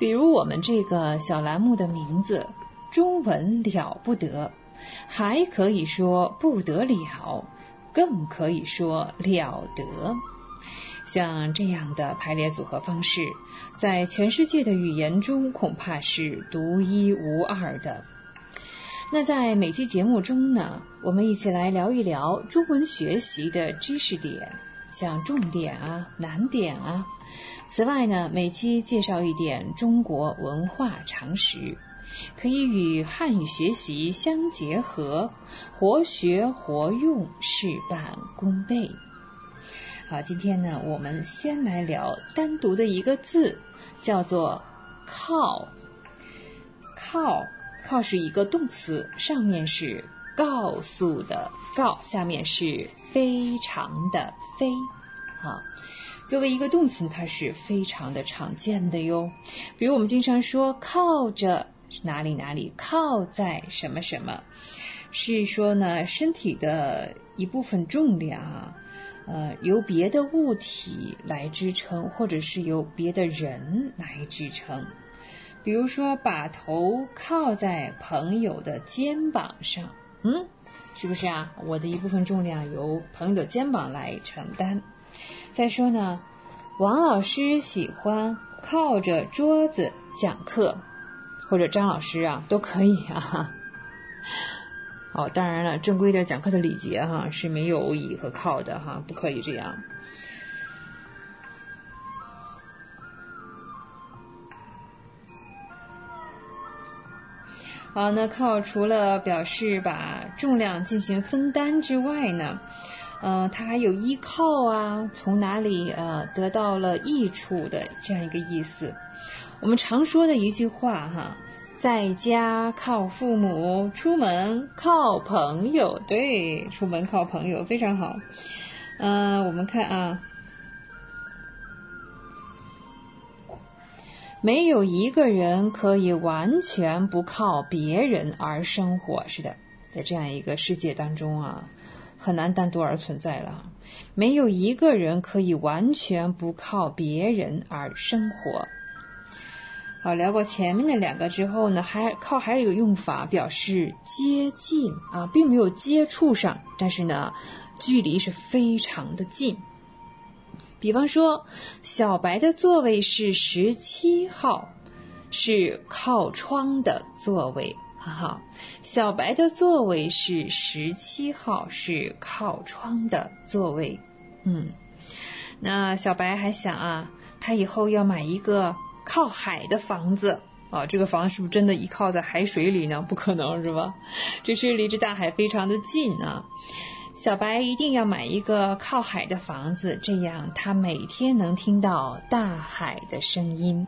比如我们这个小栏目的名字“中文了不得”。还可以说不得了，更可以说了得。像这样的排列组合方式，在全世界的语言中恐怕是独一无二的。那在每期节目中呢，我们一起来聊一聊中文学习的知识点，像重点啊、难点啊。此外呢，每期介绍一点中国文化常识，可以与汉语学习相结合，活学活用，事半功倍。好，今天呢，我们先来聊单独的一个字，叫做“靠”。靠。靠是一个动词，上面是告诉的告，下面是非常的非，啊，作为一个动词，它是非常的常见的哟。比如我们经常说靠着哪里哪里，靠在什么什么，是说呢身体的一部分重量，呃，由别的物体来支撑，或者是由别的人来支撑。比如说，把头靠在朋友的肩膀上，嗯，是不是啊？我的一部分重量由朋友的肩膀来承担。再说呢，王老师喜欢靠着桌子讲课，或者张老师啊都可以啊。哦，当然了，正规的讲课的礼节哈是没有倚和靠的哈，不可以这样。好，那靠除了表示把重量进行分担之外呢，呃，他还有依靠啊，从哪里呃得到了益处的这样一个意思。我们常说的一句话哈，在家靠父母，出门靠朋友。对，出门靠朋友非常好。嗯，我们看啊。没有一个人可以完全不靠别人而生活。是的，在这样一个世界当中啊，很难单独而存在了。没有一个人可以完全不靠别人而生活。好，聊过前面的两个之后呢，还靠还有一个用法，表示接近啊，并没有接触上，但是呢，距离是非常的近。比方说，小白的座位是十七号，是靠窗的座位，哈。小白的座位是十七号，是靠窗的座位。嗯，那小白还想啊，他以后要买一个靠海的房子啊。这个房子是不是真的依靠在海水里呢？不可能是吧？只是离着大海非常的近啊。小白一定要买一个靠海的房子，这样他每天能听到大海的声音。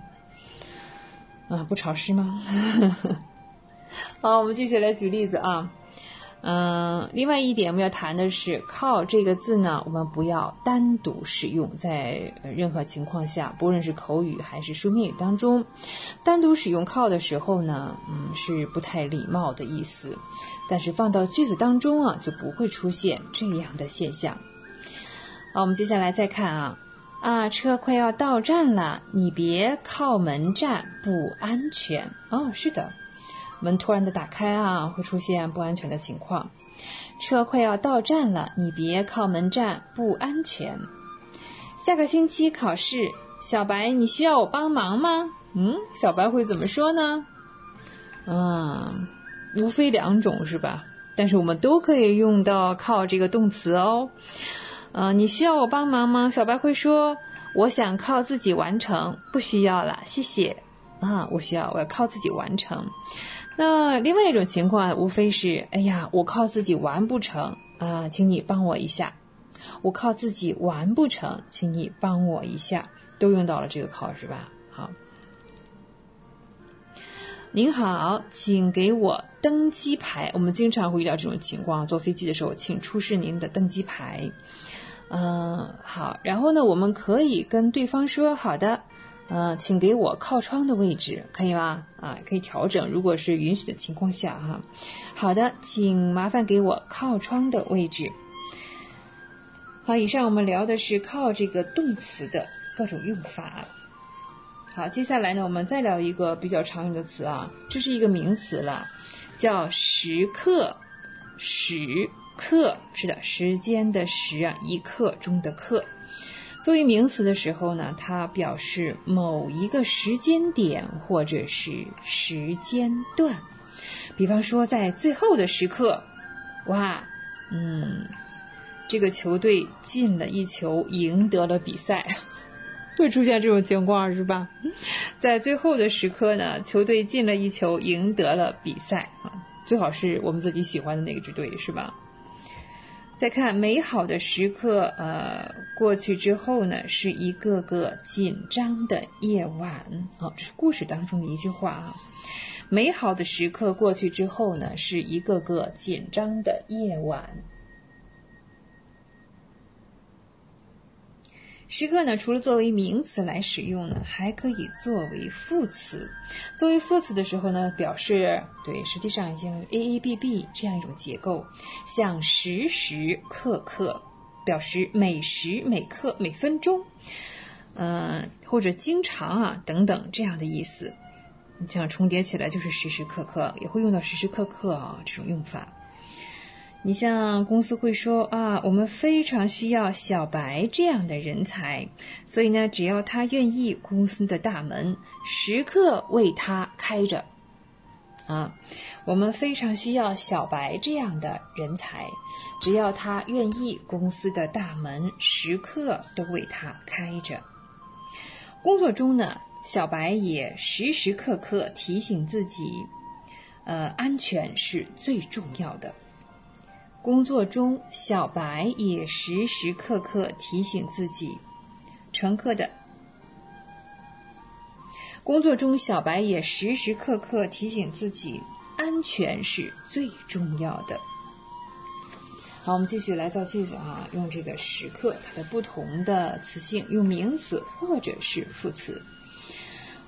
啊，不潮湿吗？好，我们继续来举例子啊。嗯，另外一点我们要谈的是“靠”这个字呢，我们不要单独使用，在任何情况下，不论是口语还是书面语当中，单独使用“靠”的时候呢，嗯，是不太礼貌的意思。但是放到句子当中啊，就不会出现这样的现象。好，我们接下来再看啊，啊，车快要到站了，你别靠门站，不安全。哦，是的。门突然的打开啊，会出现不安全的情况。车快要到站了，你别靠门站，不安全。下个星期考试，小白，你需要我帮忙吗？嗯，小白会怎么说呢？嗯，无非两种是吧？但是我们都可以用到“靠”这个动词哦。嗯，你需要我帮忙吗？小白会说：“我想靠自己完成，不需要了，谢谢。”啊，我需要，我要靠自己完成。那另外一种情况，无非是，哎呀，我靠自己完不成啊，请你帮我一下。我靠自己完不成，请你帮我一下，都用到了这个靠，是吧？好，您好，请给我登机牌。我们经常会遇到这种情况，坐飞机的时候，请出示您的登机牌。嗯，好，然后呢，我们可以跟对方说，好的。呃，请给我靠窗的位置，可以吗？啊，可以调整，如果是允许的情况下哈。好的，请麻烦给我靠窗的位置。好，以上我们聊的是靠这个动词的各种用法。好，接下来呢，我们再聊一个比较常用的词啊，这是一个名词了，叫时刻时刻是的，时间的时啊，一刻钟的刻。作为名词的时候呢，它表示某一个时间点或者是时间段。比方说，在最后的时刻，哇，嗯，这个球队进了一球，赢得了比赛，会出现这种情况是吧？在最后的时刻呢，球队进了一球，赢得了比赛啊，最好是我们自己喜欢的那个支队是吧？再看美好的时刻，呃，过去之后呢，是一个个紧张的夜晚。哦，这是故事当中的一句话啊。美好的时刻过去之后呢，是一个个紧张的夜晚。时刻呢，除了作为名词来使用呢，还可以作为副词。作为副词的时候呢，表示对，实际上已经 A A B B 这样一种结构，像时时刻刻，表示每时每刻每分钟，嗯，或者经常啊等等这样的意思。你像重叠起来就是时时刻刻，也会用到时时刻刻啊这种用法。你像公司会说啊，我们非常需要小白这样的人才，所以呢，只要他愿意，公司的大门时刻为他开着。啊，我们非常需要小白这样的人才，只要他愿意，公司的大门时刻都为他开着。工作中呢，小白也时时刻刻提醒自己，呃，安全是最重要的。工作中，小白也时时刻刻提醒自己，乘客的。工作中，小白也时时刻刻提醒自己，安全是最重要的。好，我们继续来造句子啊，用这个时刻它的不同的词性，用名词或者是副词。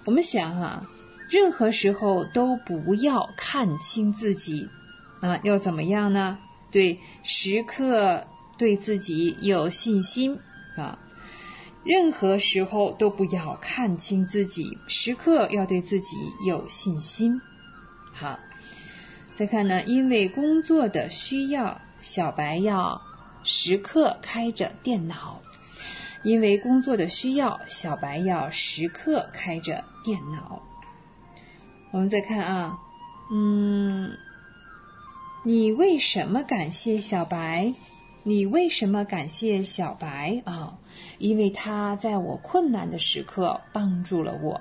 我们想哈，任何时候都不要看清自己啊，要怎么样呢？对，时刻对自己有信心啊！任何时候都不要看清自己，时刻要对自己有信心。好，再看呢，因为工作的需要，小白要时刻开着电脑。因为工作的需要，小白要时刻开着电脑。我们再看啊，嗯。你为什么感谢小白？你为什么感谢小白啊？因为他在我困难的时刻帮助了我。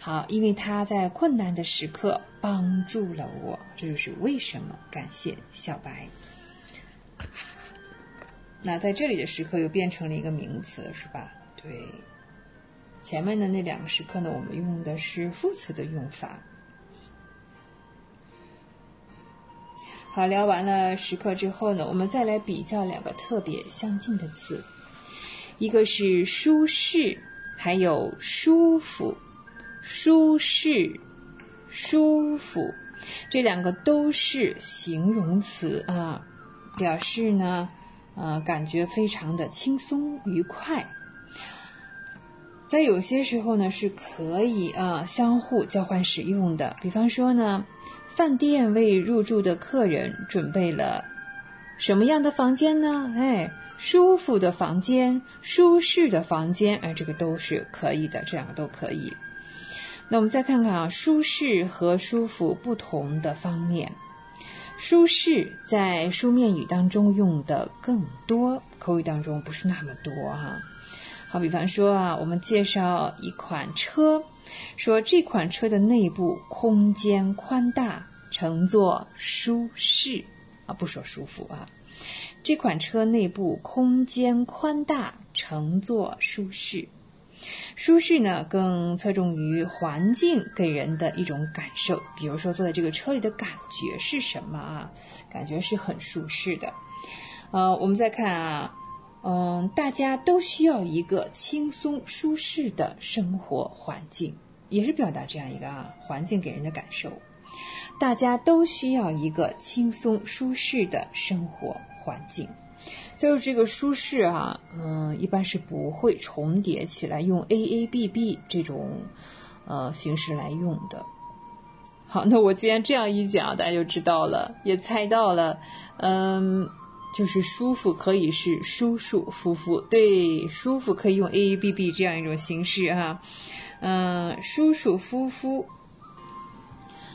好，因为他在困难的时刻帮助了我，这就是为什么感谢小白。那在这里的时刻又变成了一个名词，是吧？对，前面的那两个时刻呢，我们用的是副词的用法。好，聊完了时刻之后呢，我们再来比较两个特别相近的词，一个是舒适，还有舒服。舒适、舒服，这两个都是形容词啊，表示呢，呃，感觉非常的轻松愉快。在有些时候呢，是可以啊相互交换使用的，比方说呢。饭店为入住的客人准备了什么样的房间呢？哎，舒服的房间，舒适的房间，哎，这个都是可以的，这两个都可以。那我们再看看啊，舒适和舒服不同的方面。舒适在书面语当中用的更多，口语当中不是那么多哈。好，比方说啊，我们介绍一款车。说这款车的内部空间宽大，乘坐舒适啊，不说舒服啊。这款车内部空间宽大，乘坐舒适。舒适呢，更侧重于环境给人的一种感受。比如说，坐在这个车里的感觉是什么啊？感觉是很舒适的。呃，我们再看啊，嗯，大家都需要一个轻松舒适的生活环境。也是表达这样一个啊环境给人的感受，大家都需要一个轻松舒适的生活环境。就是这个舒适啊，嗯，一般是不会重叠起来用 A A B B 这种呃形式来用的。好。那我既然这样一讲，大家就知道了，也猜到了，嗯，就是叔父可以是叔叔夫妇，对，叔父可以用 A A B B 这样一种形式哈，嗯，叔叔夫妇。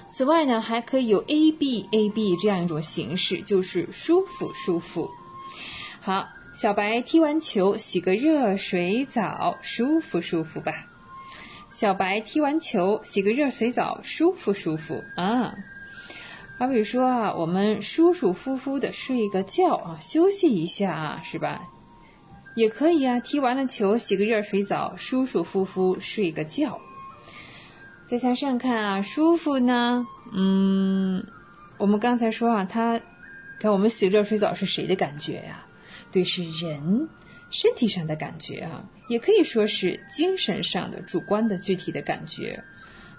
此外呢，还可以有 A B A B 这样一种形式，就是舒服舒服。好，小白踢完球，洗个热水澡，舒服舒服吧。小白踢完球，洗个热水澡，舒服舒服啊。好比说啊，我们舒舒服服的睡个觉啊，休息一下啊，是吧？也可以啊，踢完了球，洗个热水澡，舒舒服服睡个觉。再向上看啊，舒服呢？嗯，我们刚才说啊，他看我们洗热水澡是谁的感觉呀？对，是人身体上的感觉啊，也可以说是精神上的主观的具体的感觉。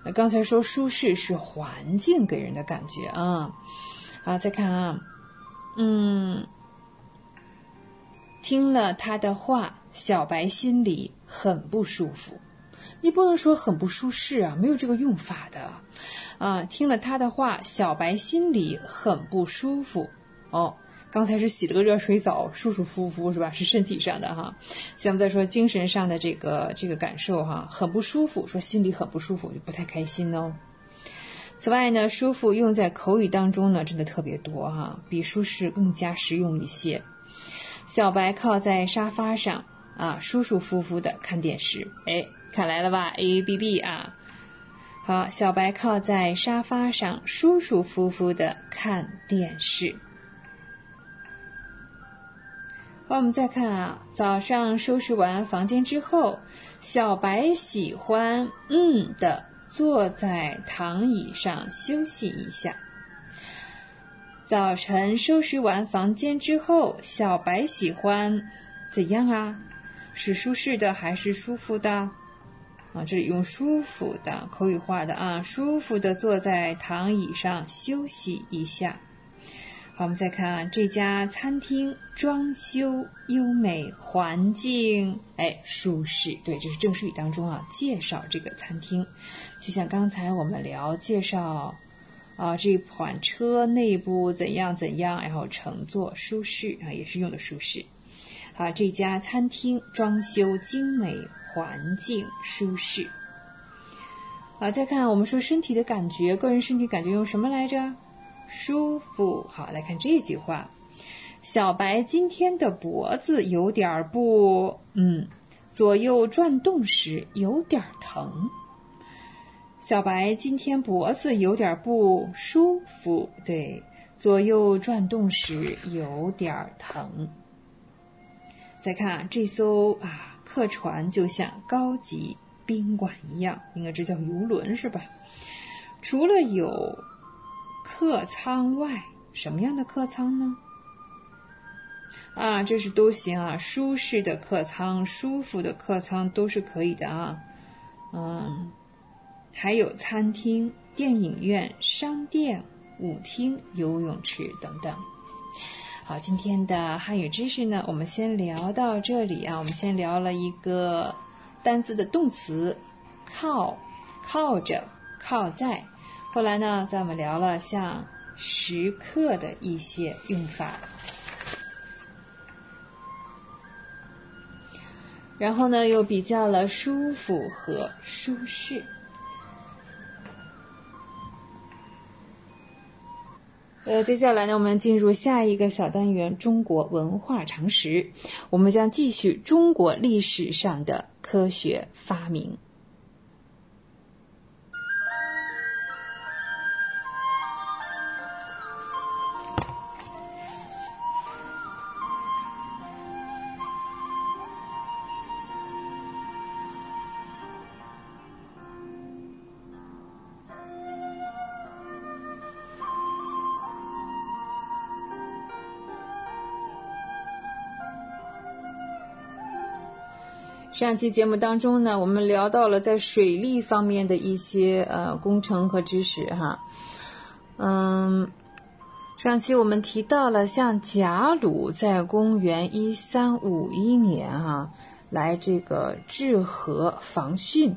那刚才说舒适是环境给人的感觉啊。好，再看啊，嗯，听了他的话，小白心里很不舒服。你不能说很不舒适啊，没有这个用法的，啊，听了他的话，小白心里很不舒服。哦，刚才是洗了个热水澡，舒舒服服是吧？是身体上的哈。现在再说精神上的这个这个感受哈，很不舒服，说心里很不舒服，就不太开心哦。此外呢，舒服用在口语当中呢，真的特别多哈，比舒适更加实用一些。小白靠在沙发上啊，舒舒服服的看电视，哎。看来了吧，A A B B 啊，好，小白靠在沙发上，舒舒服服的看电视。我们再看啊，早上收拾完房间之后，小白喜欢嗯的坐在躺椅上休息一下。早晨收拾完房间之后，小白喜欢怎样啊？是舒适的还是舒服的？啊，这里用舒服的口语化的啊，舒服的坐在躺椅上休息一下。好，我们再看啊，这家餐厅装修优美，环境哎舒适。对，这是正式语当中啊，介绍这个餐厅，就像刚才我们聊介绍啊，这款车内部怎样怎样，然后乘坐舒适啊，也是用的舒适。好，这家餐厅装修精美。环境舒适。好，再看我们说身体的感觉，个人身体感觉用什么来着？舒服。好，来看这句话：小白今天的脖子有点不……嗯，左右转动时有点疼。小白今天脖子有点不舒服，对，左右转动时有点疼。再看啊这艘啊。客船就像高级宾馆一样，应该这叫游轮是吧？除了有客舱外，什么样的客舱呢？啊，这是都行啊，舒适的客舱、舒服的客舱都是可以的啊。嗯，还有餐厅、电影院、商店、舞厅、游泳池等等。好，今天的汉语知识呢，我们先聊到这里啊。我们先聊了一个单字的动词，靠，靠着，靠在。后来呢，在我们聊了像时刻的一些用法。然后呢，又比较了舒服和舒适。呃，接下来呢，我们进入下一个小单元——中国文化常识。我们将继续中国历史上的科学发明。上期节目当中呢，我们聊到了在水利方面的一些呃工程和知识哈。嗯，上期我们提到了像贾鲁在公元一三五一年啊来这个治河防汛，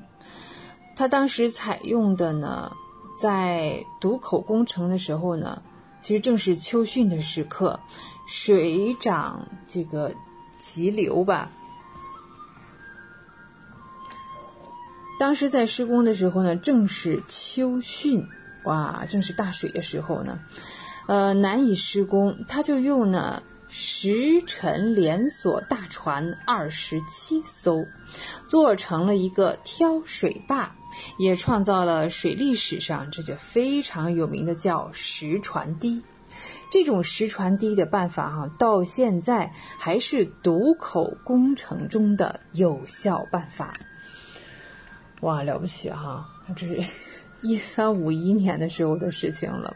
他当时采用的呢在堵口工程的时候呢，其实正是秋汛的时刻，水涨这个急流吧。当时在施工的时候呢，正是秋汛，哇，正是大水的时候呢，呃，难以施工，他就用呢石沉连锁大船二十七艘，做成了一个挑水坝，也创造了水利史上这就非常有名的叫石船堤。这种石船堤的办法哈，到现在还是堵口工程中的有效办法。哇，了不起哈！这是一三五一年的时候的事情了。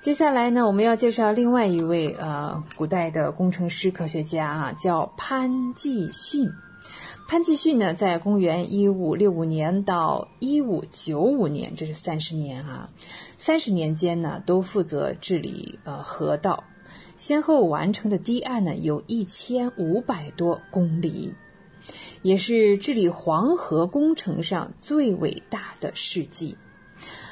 接下来呢，我们要介绍另外一位呃古代的工程师科学家啊，叫潘季训。潘季训呢，在公元一五六五年到一五九五年，这是三十年啊，三十年间呢，都负责治理呃河道，先后完成的堤岸呢，有一千五百多公里。也是治理黄河工程上最伟大的事迹。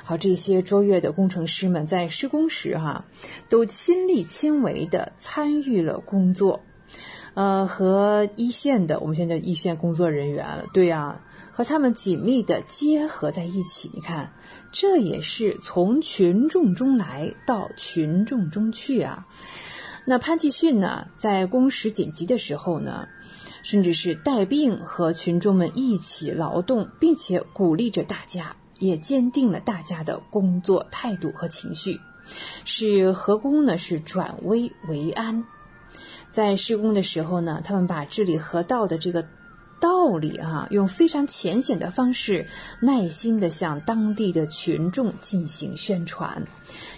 好，这些卓越的工程师们在施工时，哈，都亲力亲为的参与了工作，呃，和一线的我们现在一线工作人员，对呀，和他们紧密的结合在一起。你看，这也是从群众中来到群众中去啊。那潘继训呢，在工时紧急的时候呢？甚至是带病和群众们一起劳动，并且鼓励着大家，也坚定了大家的工作态度和情绪，使河工呢是转危为安。在施工的时候呢，他们把治理河道的这个道理啊，用非常浅显的方式，耐心的向当地的群众进行宣传，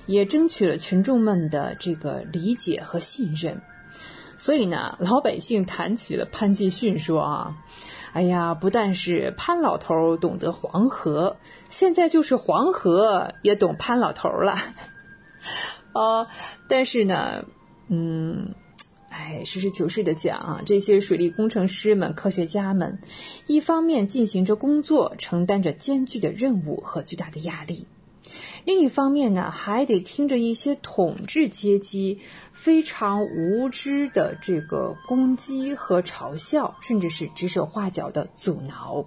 也争取了群众们的这个理解和信任。所以呢，老百姓谈起了潘季训，说啊，哎呀，不但是潘老头懂得黄河，现在就是黄河也懂潘老头了。哦，但是呢，嗯，哎，实事求是的讲啊，这些水利工程师们、科学家们，一方面进行着工作，承担着艰巨的任务和巨大的压力。另一方面呢，还得听着一些统治阶级非常无知的这个攻击和嘲笑，甚至是指手画脚的阻挠。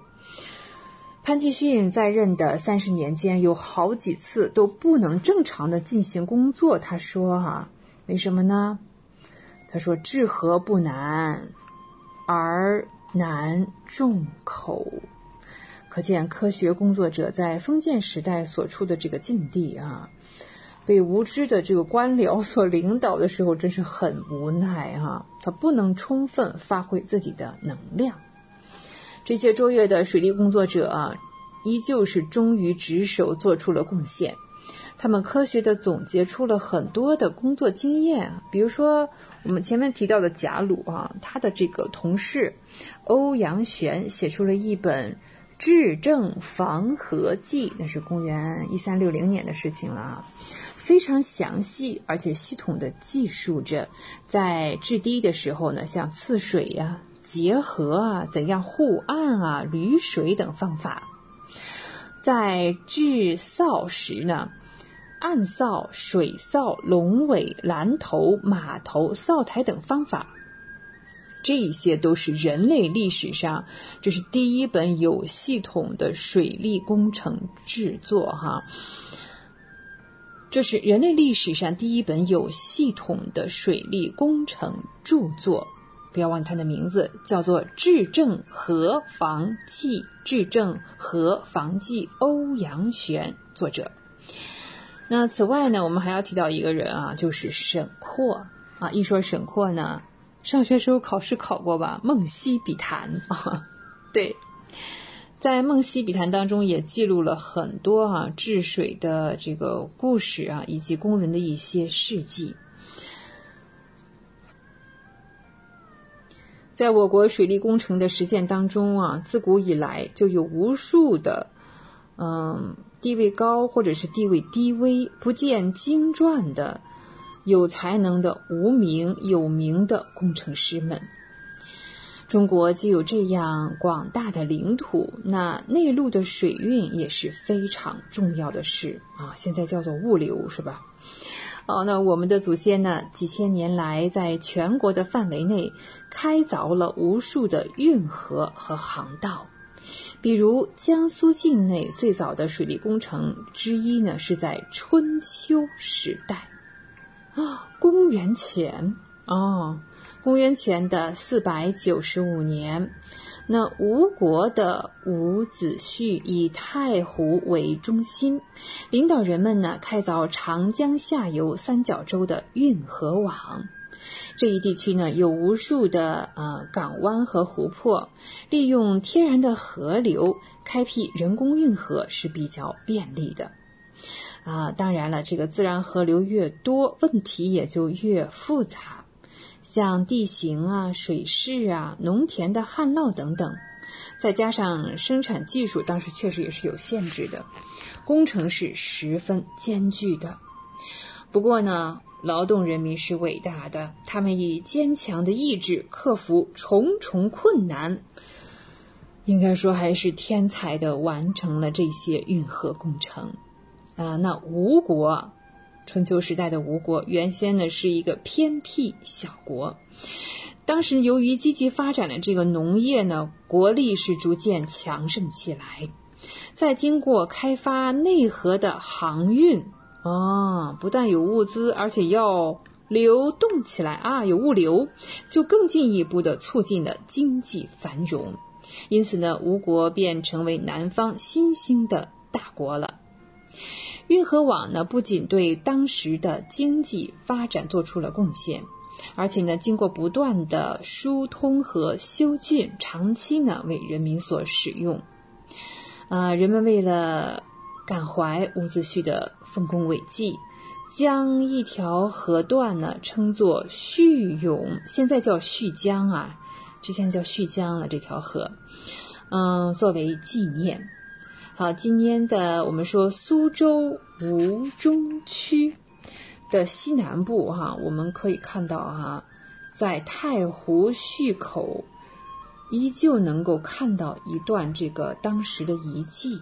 潘继训在任的三十年间，有好几次都不能正常的进行工作。他说：“哈，为什么呢？他说治河不难，而难众口。”可见科学工作者在封建时代所处的这个境地啊，被无知的这个官僚所领导的时候，真是很无奈啊！他不能充分发挥自己的能量。这些卓越的水利工作者啊，依旧是忠于职守，做出了贡献。他们科学的总结出了很多的工作经验，比如说我们前面提到的贾鲁啊，他的这个同事欧阳玄写出了一本。《治政防河记》那是公元一三六零年的事情了啊，非常详细而且系统的记述着在治堤的时候呢，像刺水呀、结河啊、怎样护岸啊、滤水等方法；在治扫时呢，岸扫、水扫、龙尾、蓝头、码头、扫台等方法。这一些都是人类历史上，这是第一本有系统的水利工程制作哈。这是人类历史上第一本有系统的水利工程著作，不要忘记它的名字，叫做《治政河防记》。《治政河防记》，欧阳玄作者。那此外呢，我们还要提到一个人啊，就是沈括啊。一说沈括呢。上学时候考试考过吧，《梦溪笔谈》啊，对，在《梦溪笔谈》当中也记录了很多啊治水的这个故事啊，以及工人的一些事迹。在我国水利工程的实践当中啊，自古以来就有无数的嗯地位高或者是地位低微、不见经传的。有才能的无名有名的工程师们，中国既有这样广大的领土，那内陆的水运也是非常重要的事啊。现在叫做物流，是吧？好，那我们的祖先呢，几千年来在全国的范围内开凿了无数的运河和航道。比如江苏境内最早的水利工程之一呢，是在春秋时代，公元前哦。公元前的四百九十五年，那吴国的伍子胥以太湖为中心，领导人们呢开凿长江下游三角洲的运河网。这一地区呢有无数的呃港湾和湖泊，利用天然的河流开辟人工运河是比较便利的。啊，当然了，这个自然河流越多，问题也就越复杂。像地形啊、水势啊、农田的旱涝等等，再加上生产技术当时确实也是有限制的，工程是十分艰巨的。不过呢，劳动人民是伟大的，他们以坚强的意志克服重重困难，应该说还是天才的完成了这些运河工程。啊，那吴国。春秋时代的吴国原先呢是一个偏僻小国，当时由于积极发展的这个农业呢，国力是逐渐强盛起来。在经过开发内河的航运啊，不但有物资，而且要流动起来啊，有物流，就更进一步的促进了经济繁荣。因此呢，吴国便成为南方新兴的大国了。运河网呢，不仅对当时的经济发展做出了贡献，而且呢，经过不断的疏通和修浚，长期呢为人民所使用。啊，人们为了感怀伍子胥的丰功伟绩，将一条河段呢称作胥涌，现在叫胥江啊，之前叫胥江了这条河，嗯，作为纪念。好，今天的我们说苏州吴中区的西南部哈，我们可以看到哈，在太湖胥口依旧能够看到一段这个当时的遗迹。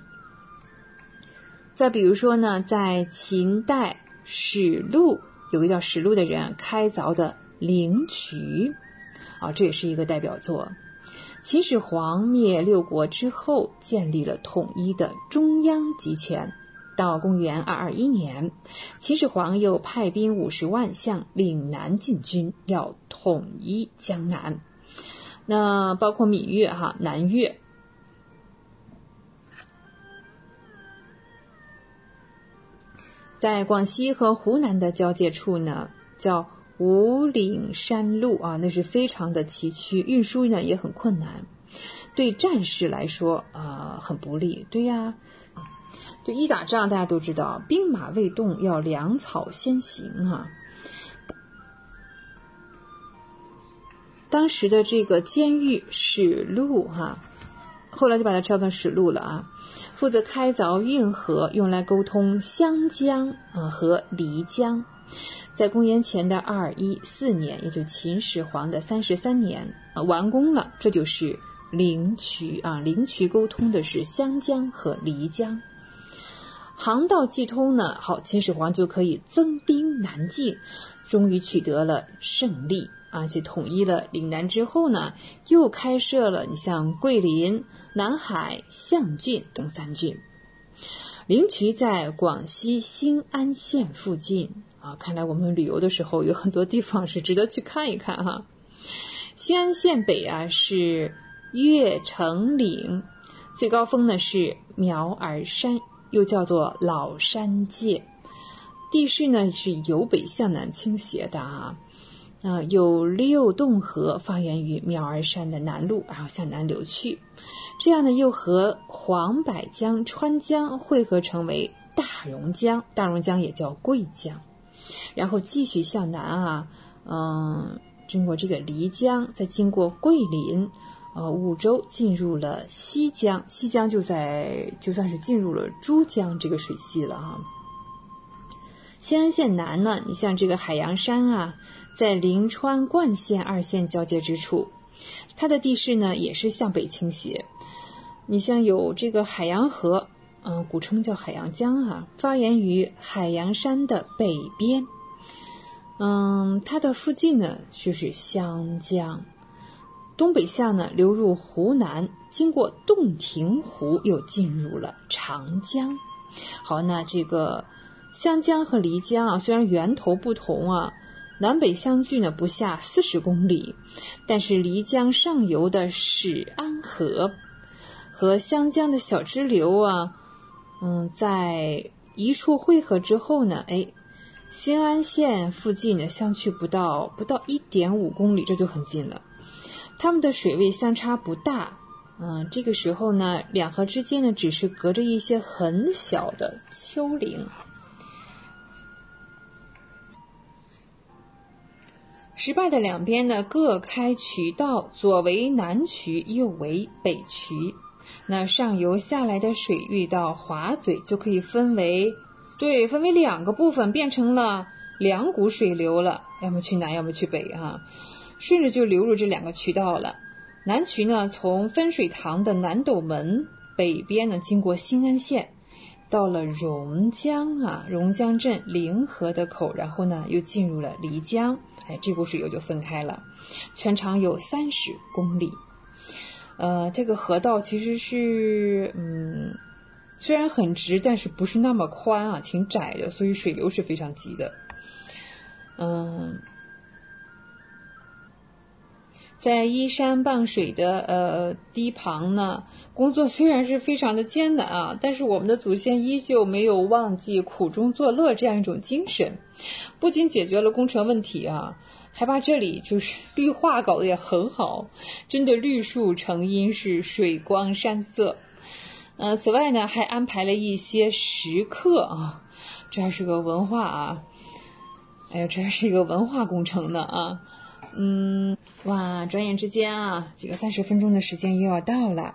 再比如说呢，在秦代史禄有个叫史禄的人开凿的灵渠，啊，这也是一个代表作。秦始皇灭六国之后，建立了统一的中央集权。到公元二二一年，秦始皇又派兵五十万向岭南进军，要统一江南。那包括闽越、哈南越，在广西和湖南的交界处呢，叫。五岭山路啊，那是非常的崎岖，运输呢也很困难，对战士来说啊很不利。对呀，对一打仗，大家都知道，兵马未动，要粮草先行哈。当时的这个监狱史路哈，后来就把它叫成史路了啊，负责开凿运河，用来沟通湘江啊和漓江。在公元前的二一四年，也就秦始皇的三十三年，啊，完工了。这就是灵渠啊，灵渠沟通的是湘江和漓江，航道既通呢，好，秦始皇就可以增兵南进，终于取得了胜利，而且统一了岭南之后呢，又开设了你像桂林、南海、象郡等三郡。灵渠在广西兴安县附近。啊，看来我们旅游的时候有很多地方是值得去看一看哈。兴安县北啊是月城岭，最高峰呢是苗儿山，又叫做老山界。地势呢是由北向南倾斜的啊，啊有六洞河发源于苗儿山的南麓，然后向南流去，这样呢又和黄柏江、川江汇合成为大榕江，大榕江也叫桂江。然后继续向南啊，嗯，经过这个漓江，再经过桂林，呃，梧州，进入了西江，西江就在就算是进入了珠江这个水系了哈。兴安县南呢，你像这个海洋山啊，在临川灌县二县交界之处，它的地势呢也是向北倾斜。你像有这个海洋河，嗯，古称叫海洋江啊，发源于海洋山的北边。嗯，它的附近呢就是湘江，东北向呢流入湖南，经过洞庭湖又进入了长江。好，那这个湘江和漓江啊，虽然源头不同啊，南北相距呢不下四十公里，但是漓江上游的始安河。和湘江的小支流啊，嗯，在一处汇合之后呢，哎，新安县附近呢相距不到不到一点五公里，这就很近了。它们的水位相差不大，嗯，这个时候呢，两河之间呢只是隔着一些很小的丘陵。石坝的两边呢各开渠道，左为南渠，右为北渠。那上游下来的水遇到滑嘴，就可以分为，对，分为两个部分，变成了两股水流了，要么去南，要么去北啊，顺着就流入这两个渠道了。南渠呢，从分水塘的南斗门北边呢，经过新安县，到了榕江啊，榕江镇临河的口，然后呢，又进入了漓江，哎，这股水流就分开了，全长有三十公里。呃，这个河道其实是，嗯，虽然很直，但是不是那么宽啊，挺窄的，所以水流是非常急的。嗯，在依山傍水的呃堤旁呢，工作虽然是非常的艰难啊，但是我们的祖先依旧没有忘记苦中作乐这样一种精神，不仅解决了工程问题啊。还把这里就是 绿化搞得也很好，真的绿树成荫，是水光山色。呃，此外呢，还安排了一些石刻啊，这还是个文化啊。哎呀，这还是一个文化工程呢啊。嗯，哇，转眼之间啊，这个三十分钟的时间又要到了。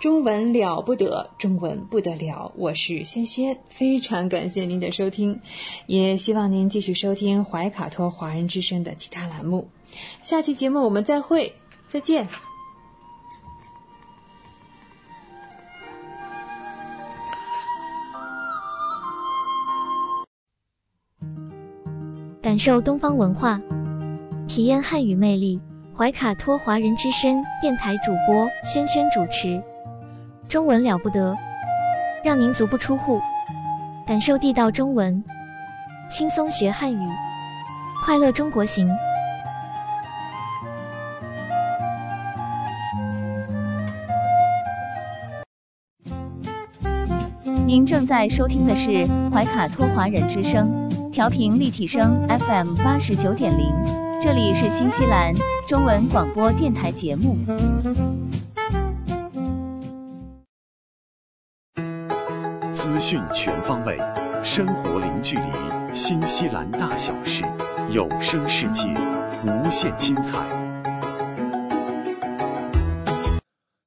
中文了不得，中文不得了。我是轩轩，非常感谢您的收听，也希望您继续收听怀卡托华人之声的其他栏目。下期节目我们再会，再见。感受东方文化，体验汉语魅力。怀卡托华人之声电台主播轩轩主持。中文了不得，让您足不出户，感受地道中文，轻松学汉语，快乐中国行。您正在收听的是怀卡托华人之声，调频立体声 FM 八十九点零，这里是新西兰中文广播电台节目。讯全方位，生活零距离，新西兰大小事，有声世界，无限精彩。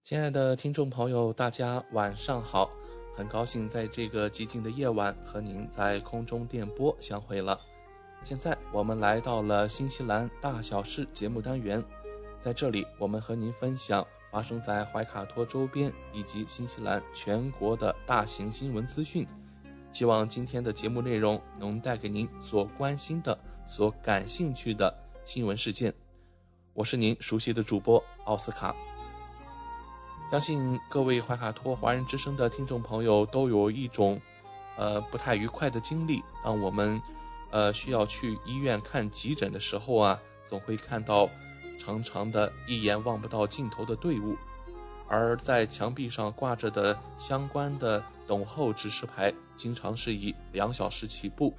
亲爱的听众朋友，大家晚上好，很高兴在这个寂静的夜晚和您在空中电波相会了。现在我们来到了新西兰大小事节目单元，在这里我们和您分享。发生在怀卡托周边以及新西兰全国的大型新闻资讯，希望今天的节目内容能带给您所关心的、所感兴趣的新闻事件。我是您熟悉的主播奥斯卡。相信各位怀卡托华人之声的听众朋友都有一种，呃，不太愉快的经历。当我们，呃，需要去医院看急诊的时候啊，总会看到。长长的一眼望不到尽头的队伍，而在墙壁上挂着的相关的等候指示牌，经常是以两小时起步。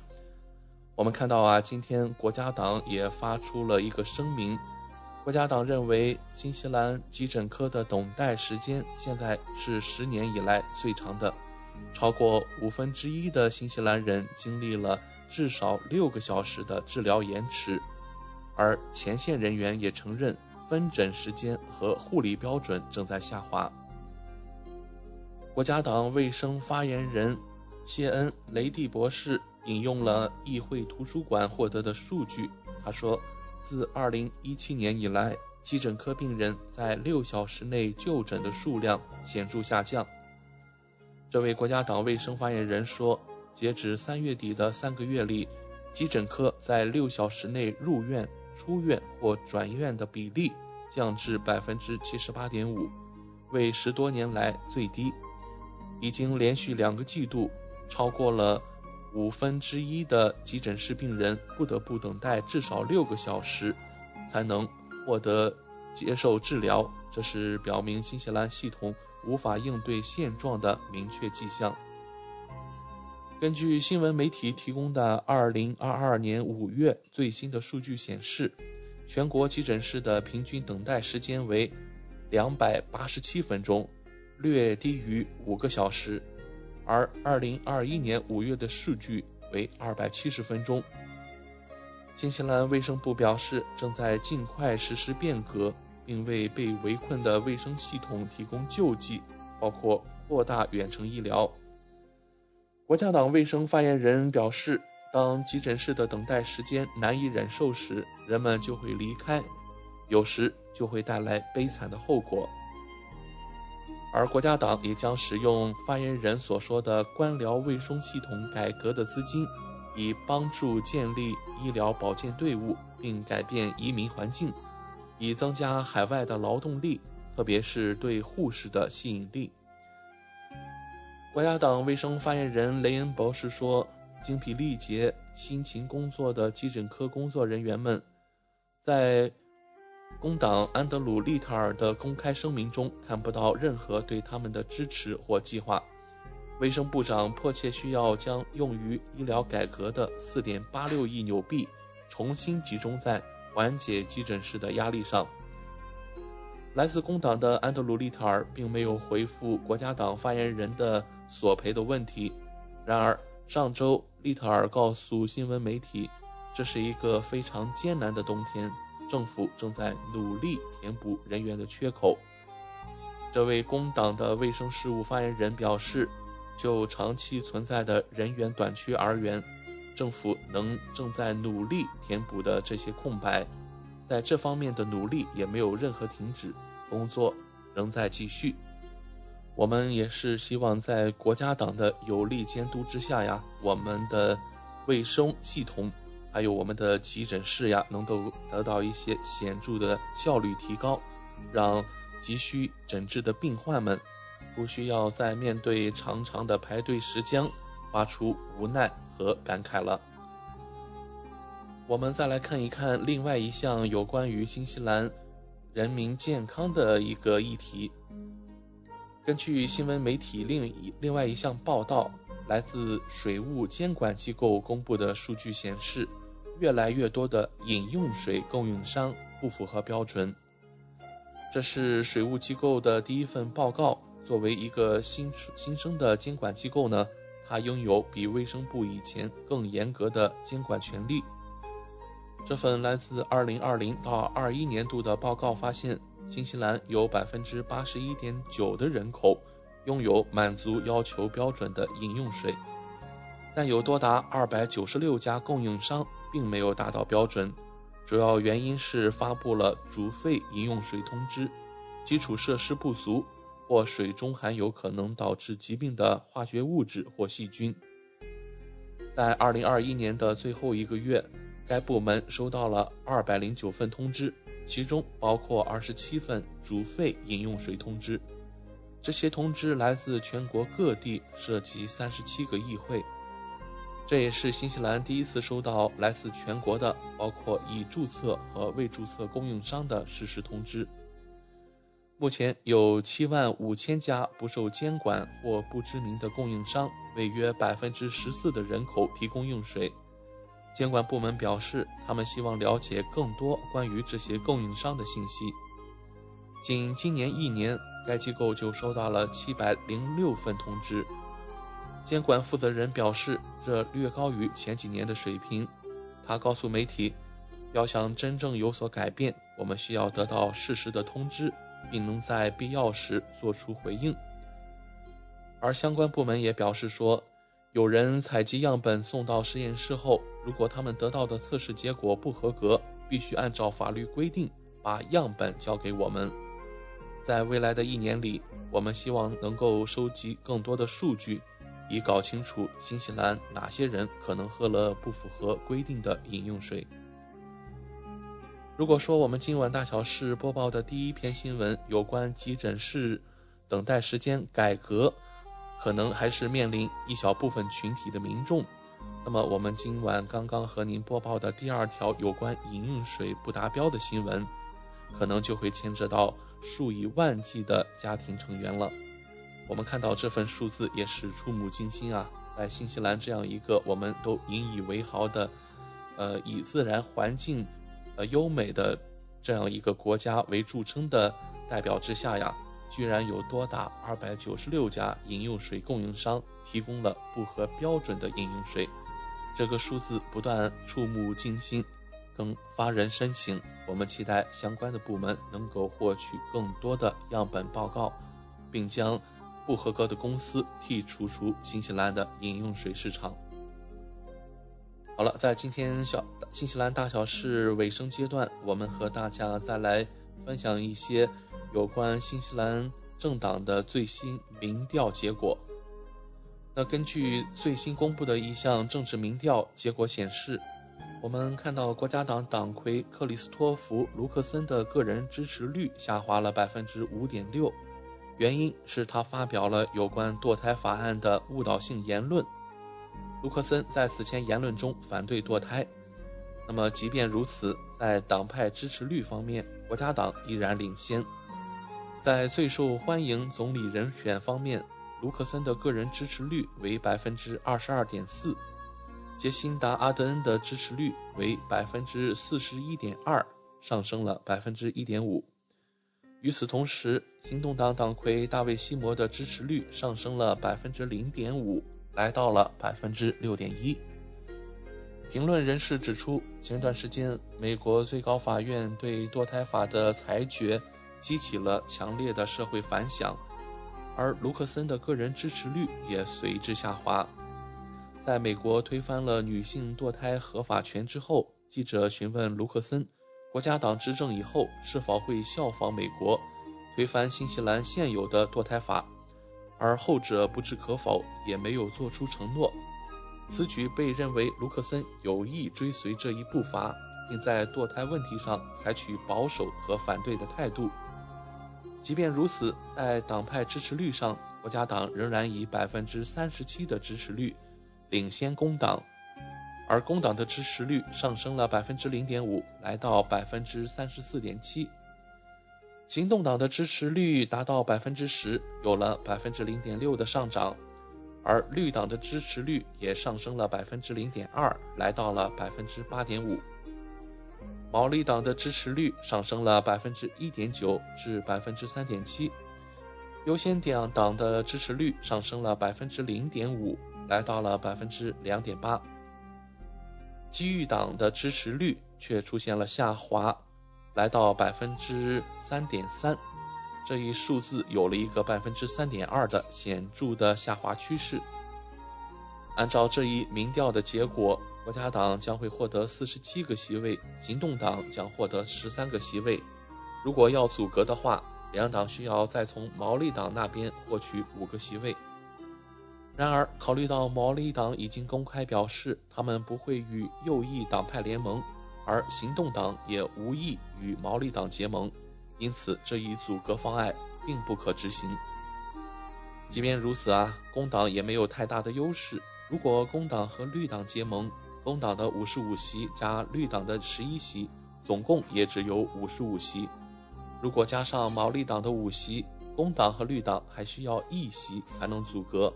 我们看到啊，今天国家党也发出了一个声明，国家党认为新西兰急诊科的等待时间现在是十年以来最长的，超过五分之一的新西兰人经历了至少六个小时的治疗延迟。而前线人员也承认，分诊时间和护理标准正在下滑。国家党卫生发言人谢恩·雷蒂博士引用了议会图书馆获得的数据，他说，自2017年以来，急诊科病人在六小时内就诊的数量显著下降。这位国家党卫生发言人说，截止三月底的三个月里，急诊科在六小时内入院、出院或转院的比例降至百分之七十八点五，为十多年来最低，已经连续两个季度超过了五分之一的急诊室病人不得不等待至少六个小时才能。获得接受治疗，这是表明新西兰系统无法应对现状的明确迹象。根据新闻媒体提供的2022年5月最新的数据显示，全国急诊室的平均等待时间为287分钟，略低于五个小时，而2021年5月的数据为270分钟。新西兰卫生部表示，正在尽快实施变革，并为被围困的卫生系统提供救济，包括扩大远程医疗。国家党卫生发言人表示，当急诊室的等待时间难以忍受时，人们就会离开，有时就会带来悲惨的后果。而国家党也将使用发言人所说的官僚卫生系统改革的资金。以帮助建立医疗保健队伍，并改变移民环境，以增加海外的劳动力，特别是对护士的吸引力。国家党卫生发言人雷恩博士说：“精疲力竭、辛勤工作的急诊科工作人员们，在工党安德鲁·利特尔的公开声明中看不到任何对他们的支持或计划。”卫生部长迫切需要将用于医疗改革的4.86亿纽币重新集中在缓解急诊室的压力上。来自工党的安德鲁·利特尔并没有回复国家党发言人的索赔的问题。然而，上周利特尔告诉新闻媒体，这是一个非常艰难的冬天，政府正在努力填补人员的缺口。这位工党的卫生事务发言人表示。就长期存在的人员短缺而言，政府能正在努力填补的这些空白，在这方面的努力也没有任何停止，工作仍在继续。我们也是希望在国家党的有力监督之下呀，我们的卫生系统还有我们的急诊室呀，能够得到一些显著的效率提高，让急需诊治的病患们。不需要再面对长长的排队时间，发出无奈和感慨了。我们再来看一看另外一项有关于新西兰人民健康的一个议题。根据新闻媒体另一另外一项报道，来自水务监管机构公布的数据显示，越来越多的饮用水供应商不符合标准。这是水务机构的第一份报告。作为一个新新生的监管机构呢，它拥有比卫生部以前更严格的监管权力。这份来自2020到21年度的报告发现，新西兰有81.9%的人口拥有满足要求标准的饮用水，但有多达296家供应商并没有达到标准。主要原因是发布了煮沸饮用水通知，基础设施不足。或水中含有可能导致疾病的化学物质或细菌。在2021年的最后一个月，该部门收到了209份通知，其中包括27份煮沸饮用水通知。这些通知来自全国各地，涉及37个议会。这也是新西兰第一次收到来自全国的，包括已注册和未注册供应商的实时通知。目前有七万五千家不受监管或不知名的供应商为约百分之十四的人口提供用水。监管部门表示，他们希望了解更多关于这些供应商的信息。仅今年一年，该机构就收到了七百零六份通知。监管负责人表示，这略高于前几年的水平。他告诉媒体，要想真正有所改变，我们需要得到适时的通知。并能在必要时做出回应。而相关部门也表示说，有人采集样本送到实验室后，如果他们得到的测试结果不合格，必须按照法律规定把样本交给我们。在未来的一年里，我们希望能够收集更多的数据，以搞清楚新西兰哪些人可能喝了不符合规定的饮用水。如果说我们今晚大小事播报的第一篇新闻有关急诊室等待时间改革，可能还是面临一小部分群体的民众，那么我们今晚刚刚和您播报的第二条有关饮用水不达标的新闻，可能就会牵扯到数以万计的家庭成员了。我们看到这份数字也是触目惊心啊！在新西兰这样一个我们都引以为豪的，呃，以自然环境。呃，优美的这样一个国家为著称的代表之下呀，居然有多达二百九十六家饮用水供应商提供了不合标准的饮用水，这个数字不断触目惊心，更发人深省。我们期待相关的部门能够获取更多的样本报告，并将不合格的公司剔除出新西兰的饮用水市场。好了，在今天小新西兰大小事尾声阶段，我们和大家再来分享一些有关新西兰政党的最新民调结果。那根据最新公布的一项政治民调结果显示，我们看到国家党党魁克里斯托弗·卢克森的个人支持率下滑了百分之五点六，原因是他发表了有关堕胎法案的误导性言论。卢克森在此前言论中反对堕胎。那么，即便如此，在党派支持率方面，国家党依然领先。在最受欢迎总理人选方面，卢克森的个人支持率为百分之二十二点四，杰辛达·阿德恩的支持率为百分之四十一点二，上升了百分之一点五。与此同时，行动党党魁大卫·西摩的支持率上升了百分之零点五。来到了百分之六点一。评论人士指出，前段时间美国最高法院对堕胎法的裁决激起了强烈的社会反响，而卢克森的个人支持率也随之下滑。在美国推翻了女性堕胎合法权之后，记者询问卢克森，国家党执政以后是否会效仿美国，推翻新西兰现有的堕胎法。而后者不置可否，也没有做出承诺。此举被认为卢克森有意追随这一步伐，并在堕胎问题上采取保守和反对的态度。即便如此，在党派支持率上，国家党仍然以百分之三十七的支持率领先工党，而工党的支持率上升了百分之零点五，来到百分之三十四点七。行动党的支持率达到百分之十，有了百分之零点六的上涨，而绿党的支持率也上升了百分之零点二，来到了百分之八点五。毛利党的支持率上升了百分之一点九至百分之三点七，优先党党的支持率上升了百分之零点五，来到了百分之两点八。机遇党的支持率却出现了下滑。来到百分之三点三，这一数字有了一个百分之三点二的显著的下滑趋势。按照这一民调的结果，国家党将会获得四十七个席位，行动党将获得十三个席位。如果要阻隔的话，两党需要再从毛利党那边获取五个席位。然而，考虑到毛利党已经公开表示他们不会与右翼党派联盟。而行动党也无意与毛利党结盟，因此这一阻隔方案并不可执行。即便如此啊，工党也没有太大的优势。如果工党和绿党结盟，工党的五十五席加绿党的十一席，总共也只有五十五席。如果加上毛利党的五席，工党和绿党还需要一席才能阻隔。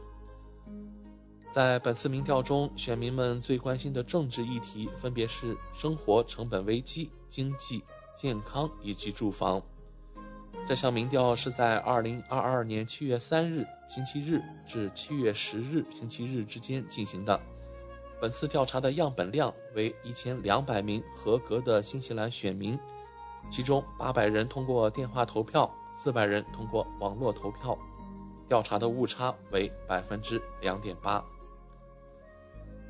在本次民调中，选民们最关心的政治议题分别是生活成本危机、经济、健康以及住房。这项民调是在2022年7月3日星期日至7月10日星期日之间进行的。本次调查的样本量为1200名合格的新西兰选民，其中800人通过电话投票，400人通过网络投票。调查的误差为百分之两点八。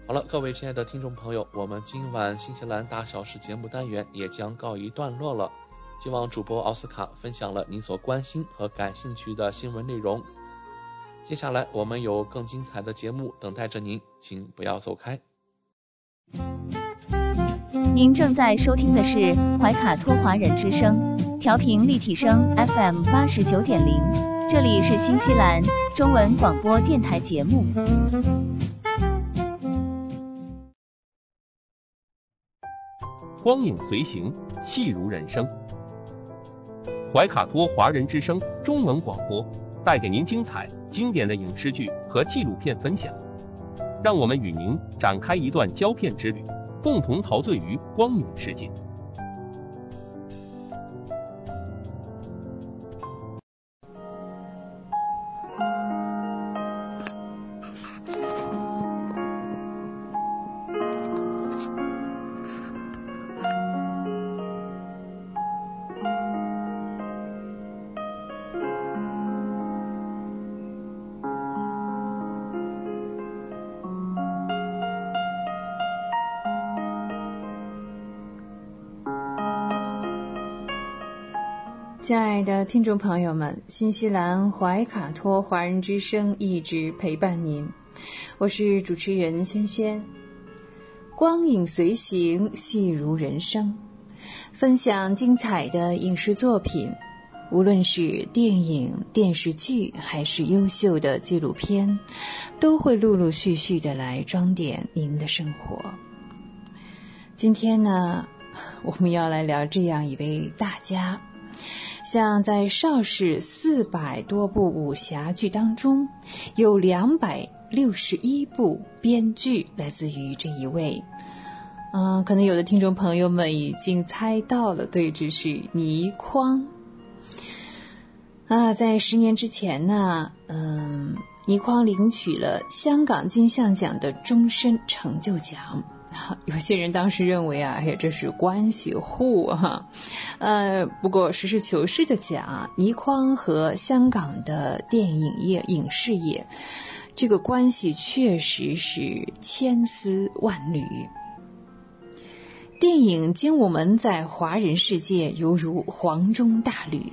好了，各位亲爱的听众朋友，我们今晚新西兰大小事节目单元也将告一段落了。希望主播奥斯卡分享了您所关心和感兴趣的新闻内容。接下来我们有更精彩的节目等待着您，请不要走开。您正在收听的是怀卡托华人之声，调频立体声 FM 八十九点零，这里是新西兰中文广播电台节目。光影随行，戏如人生。怀卡托华人之声中文广播带给您精彩经典的影视剧和纪录片分享，让我们与您展开一段胶片之旅，共同陶醉于光影世界。的听众朋友们，新西兰怀卡托华人之声一直陪伴您，我是主持人轩轩。光影随行，戏如人生，分享精彩的影视作品，无论是电影、电视剧，还是优秀的纪录片，都会陆陆续续的来装点您的生活。今天呢，我们要来聊这样一位大家。像在邵氏四百多部武侠剧当中，有两百六十一部编剧来自于这一位。嗯，可能有的听众朋友们已经猜到了，对，这是倪匡。啊，在十年之前呢，嗯，倪匡领取了香港金像奖的终身成就奖。有些人当时认为啊，哎呀，这是关系户哈，呃，不过实事求是的讲，倪匡和香港的电影业、影视业这个关系确实是千丝万缕。电影《精武门》在华人世界犹如黄钟大吕，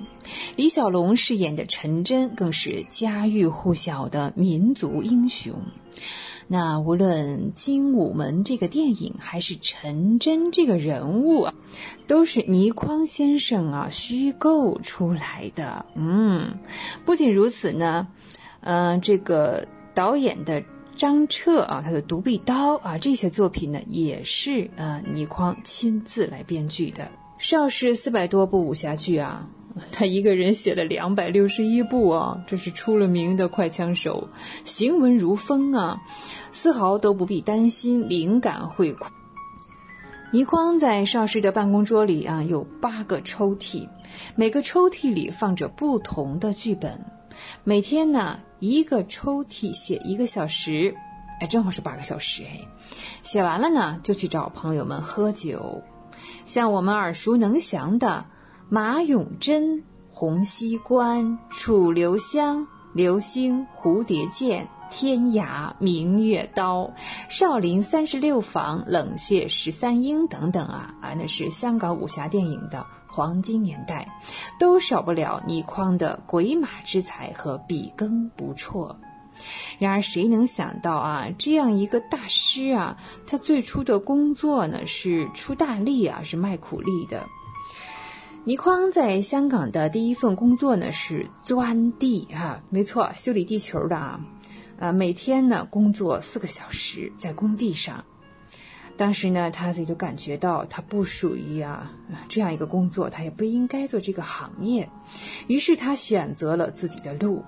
李小龙饰演的陈真更是家喻户晓的民族英雄。那无论《精武门》这个电影，还是陈真这个人物啊，都是倪匡先生啊虚构出来的。嗯，不仅如此呢，嗯，这个导演的张彻啊，他的《独臂刀》啊，这些作品呢，也是呃倪匡亲自来编剧的。邵氏四百多部武侠剧啊。他一个人写了两百六十一部啊，这是出了名的快枪手，行文如风啊，丝毫都不必担心灵感会枯。倪匡在邵氏的办公桌里啊，有八个抽屉，每个抽屉里放着不同的剧本，每天呢一个抽屉写一个小时，哎，正好是八个小时哎，写完了呢就去找朋友们喝酒，像我们耳熟能详的。马永贞、洪熙官、楚留香、流星、蝴蝶剑、天涯、明月刀、少林三十六房、冷血十三英等等啊啊，那是香港武侠电影的黄金年代，都少不了倪匡的鬼马之才和笔耕不辍。然而，谁能想到啊，这样一个大师啊，他最初的工作呢是出大力啊，是卖苦力的。倪匡在香港的第一份工作呢是钻地哈，没错，修理地球的啊，呃，每天呢工作四个小时在工地上。当时呢，他自己就感觉到他不属于啊这样一个工作，他也不应该做这个行业，于是他选择了自己的路。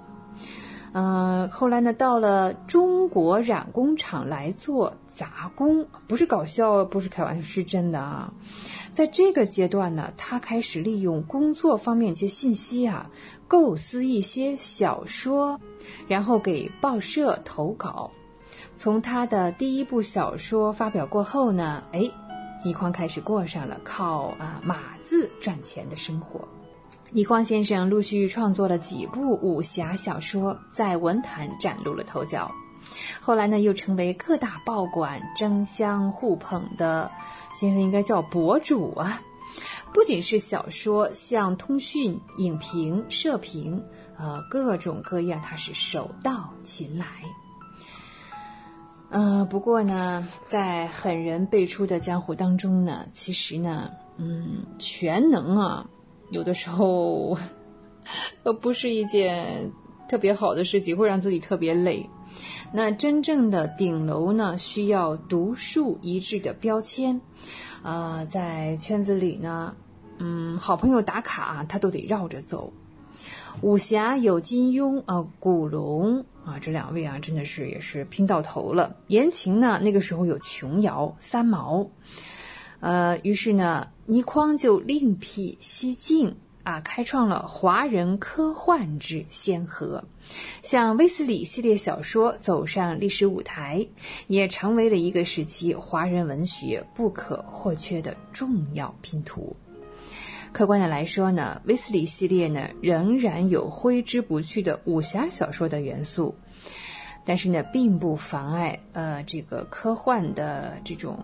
嗯，后来呢，到了中国染工厂来做杂工，不是搞笑，不是开玩笑，是真的啊。在这个阶段呢，他开始利用工作方面一些信息啊，构思一些小说，然后给报社投稿。从他的第一部小说发表过后呢，哎，倪匡开始过上了靠啊码字赚钱的生活。倪匡先生陆续创作了几部武侠小说，在文坛崭露了头角。后来呢，又成为各大报馆争相互捧的。现在应该叫博主啊，不仅是小说，像通讯、影评、社评，呃，各种各样，他是手到擒来。呃，不过呢，在狠人辈出的江湖当中呢，其实呢，嗯，全能啊，有的时候，呃，不是一件特别好的事情，会让自己特别累。那真正的顶楼呢，需要独树一帜的标签，啊，在圈子里呢，嗯，好朋友打卡他都得绕着走。武侠有金庸啊，古龙啊，这两位啊，真的是也是拼到头了。言情呢，那个时候有琼瑶、三毛，呃，于是呢，倪匡就另辟蹊径啊，开创了华人科幻之先河。像威斯理系列小说走上历史舞台，也成为了一个时期华人文学不可或缺的重要拼图。客观的来说呢，威斯理系列呢仍然有挥之不去的武侠小说的元素，但是呢，并不妨碍呃这个科幻的这种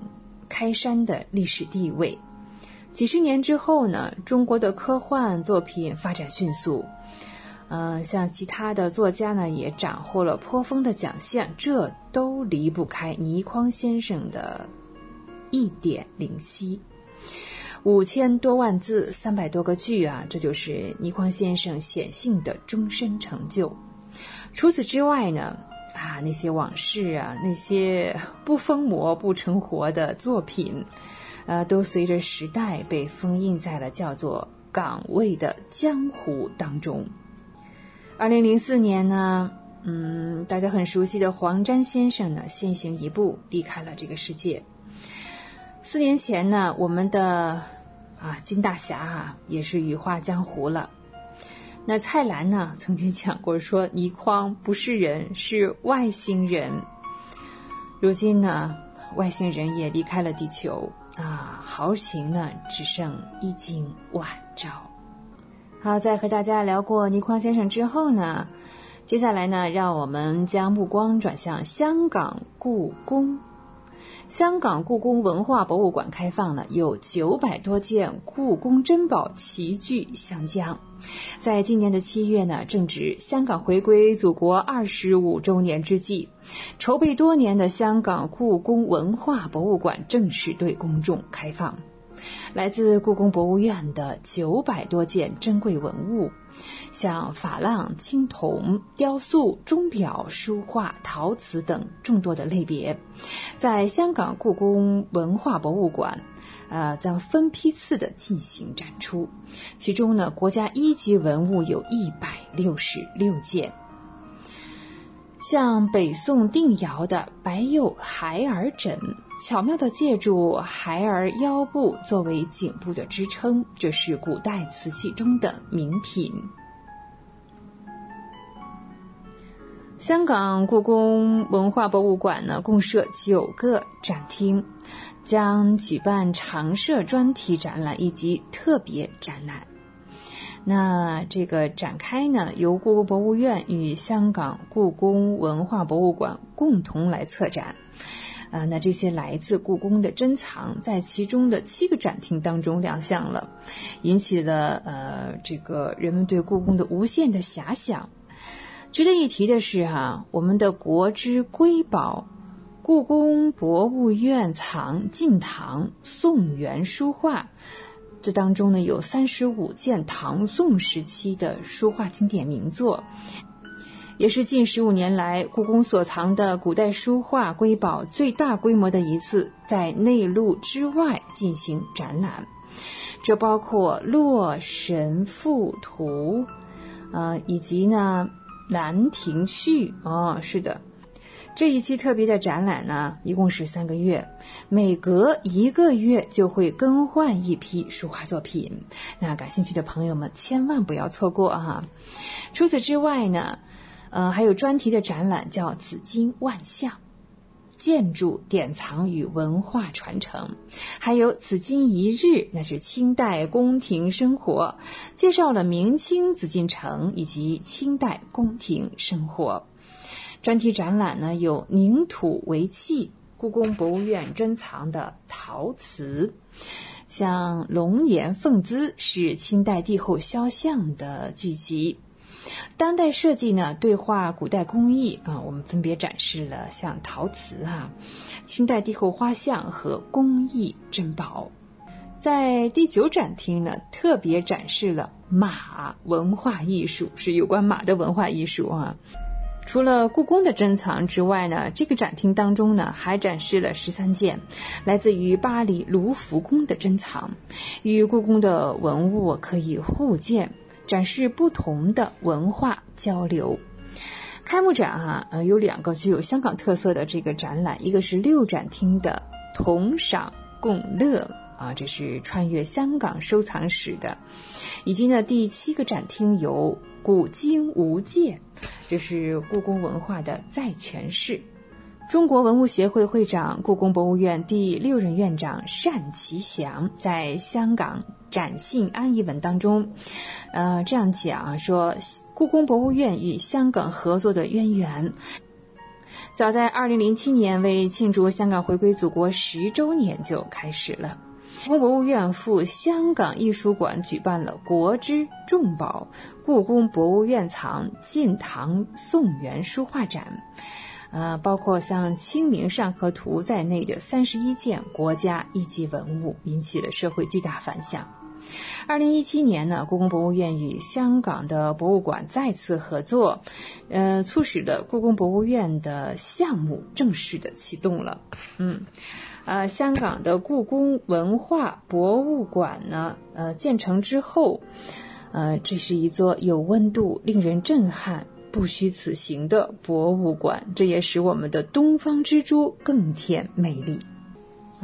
开山的历史地位。几十年之后呢，中国的科幻作品发展迅速，嗯，像其他的作家呢也斩获了颇丰的奖项，这都离不开倪匡先生的一点灵犀。五千多万字，三百多个剧啊，这就是倪匡先生显性的终身成就。除此之外呢，啊，那些往事啊，那些不疯魔不成活的作品，呃，都随着时代被封印在了叫做岗位的江湖当中。二零零四年呢，嗯，大家很熟悉的黄沾先生呢，先行一步离开了这个世界。四年前呢，我们的啊金大侠啊也是羽化江湖了。那蔡澜呢曾经讲过说，倪匡不是人，是外星人。如今呢，外星人也离开了地球啊，豪情呢只剩一经晚照。好，在和大家聊过倪匡先生之后呢，接下来呢，让我们将目光转向香港故宫。香港故宫文化博物馆开放呢，有九百多件故宫珍宝齐聚香江。在今年的七月呢，正值香港回归祖国二十五周年之际，筹备多年的香港故宫文化博物馆正式对公众开放。来自故宫博物院的九百多件珍贵文物。像珐琅、青铜、雕塑、钟表、书画、陶瓷等众多的类别，在香港故宫文化博物馆，呃，将分批次的进行展出。其中呢，国家一级文物有一百六十六件，像北宋定窑的白釉孩儿枕，巧妙的借助孩儿腰部作为颈部的支撑，这是古代瓷器中的名品。香港故宫文化博物馆呢，共设九个展厅，将举办常设专题展览以及特别展览。那这个展开呢，由故宫博物院与香港故宫文化博物馆共同来策展。啊，那这些来自故宫的珍藏，在其中的七个展厅当中亮相了，引起了呃这个人们对故宫的无限的遐想。值得一提的是，哈，我们的国之瑰宝——故宫博物院藏晋唐宋元书画，这当中呢有三十五件唐宋时期的书画经典名作，也是近十五年来故宫所藏的古代书画瑰宝最大规模的一次在内陆之外进行展览。这包括《洛神赋图》，呃，以及呢。《兰亭序》哦，是的，这一期特别的展览呢，一共是三个月，每隔一个月就会更换一批书画作品。那感兴趣的朋友们千万不要错过啊！除此之外呢，呃，还有专题的展览叫“紫金万象”。建筑典藏与文化传承，还有紫禁一日，那是清代宫廷生活，介绍了明清紫禁城以及清代宫廷生活。专题展览呢有凝土为器，故宫博物院珍藏的陶瓷，像龙颜凤姿是清代帝后肖像的聚集。当代设计呢，对话古代工艺啊，我们分别展示了像陶瓷啊、清代帝后画像和工艺珍宝。在第九展厅呢，特别展示了马文化艺术，是有关马的文化艺术啊。除了故宫的珍藏之外呢，这个展厅当中呢，还展示了十三件来自于巴黎卢浮宫的珍藏，与故宫的文物可以互鉴。展示不同的文化交流。开幕展啊，呃，有两个具有香港特色的这个展览，一个是六展厅的同赏共乐啊，这是穿越香港收藏史的，以及呢第七个展厅有古今无界，这是故宫文化的再诠释。中国文物协会会长、故宫博物院第六任院长单霁翔在香港展信安一文当中，呃，这样讲说，故宫博物院与香港合作的渊源，早在二零零七年为庆祝香港回归祖国十周年就开始了。故宫博物院赴香港艺术馆举办了“国之重宝——故宫博物院藏晋唐宋元书画展”。呃，包括像《清明上河图》在内的三十一件国家一级文物，引起了社会巨大反响。二零一七年呢，故宫博物院与香港的博物馆再次合作，呃，促使了故宫博物院的项目正式的启动了。嗯，呃，香港的故宫文化博物馆呢，呃，建成之后，呃，这是一座有温度、令人震撼。不虚此行的博物馆，这也使我们的东方之珠更添美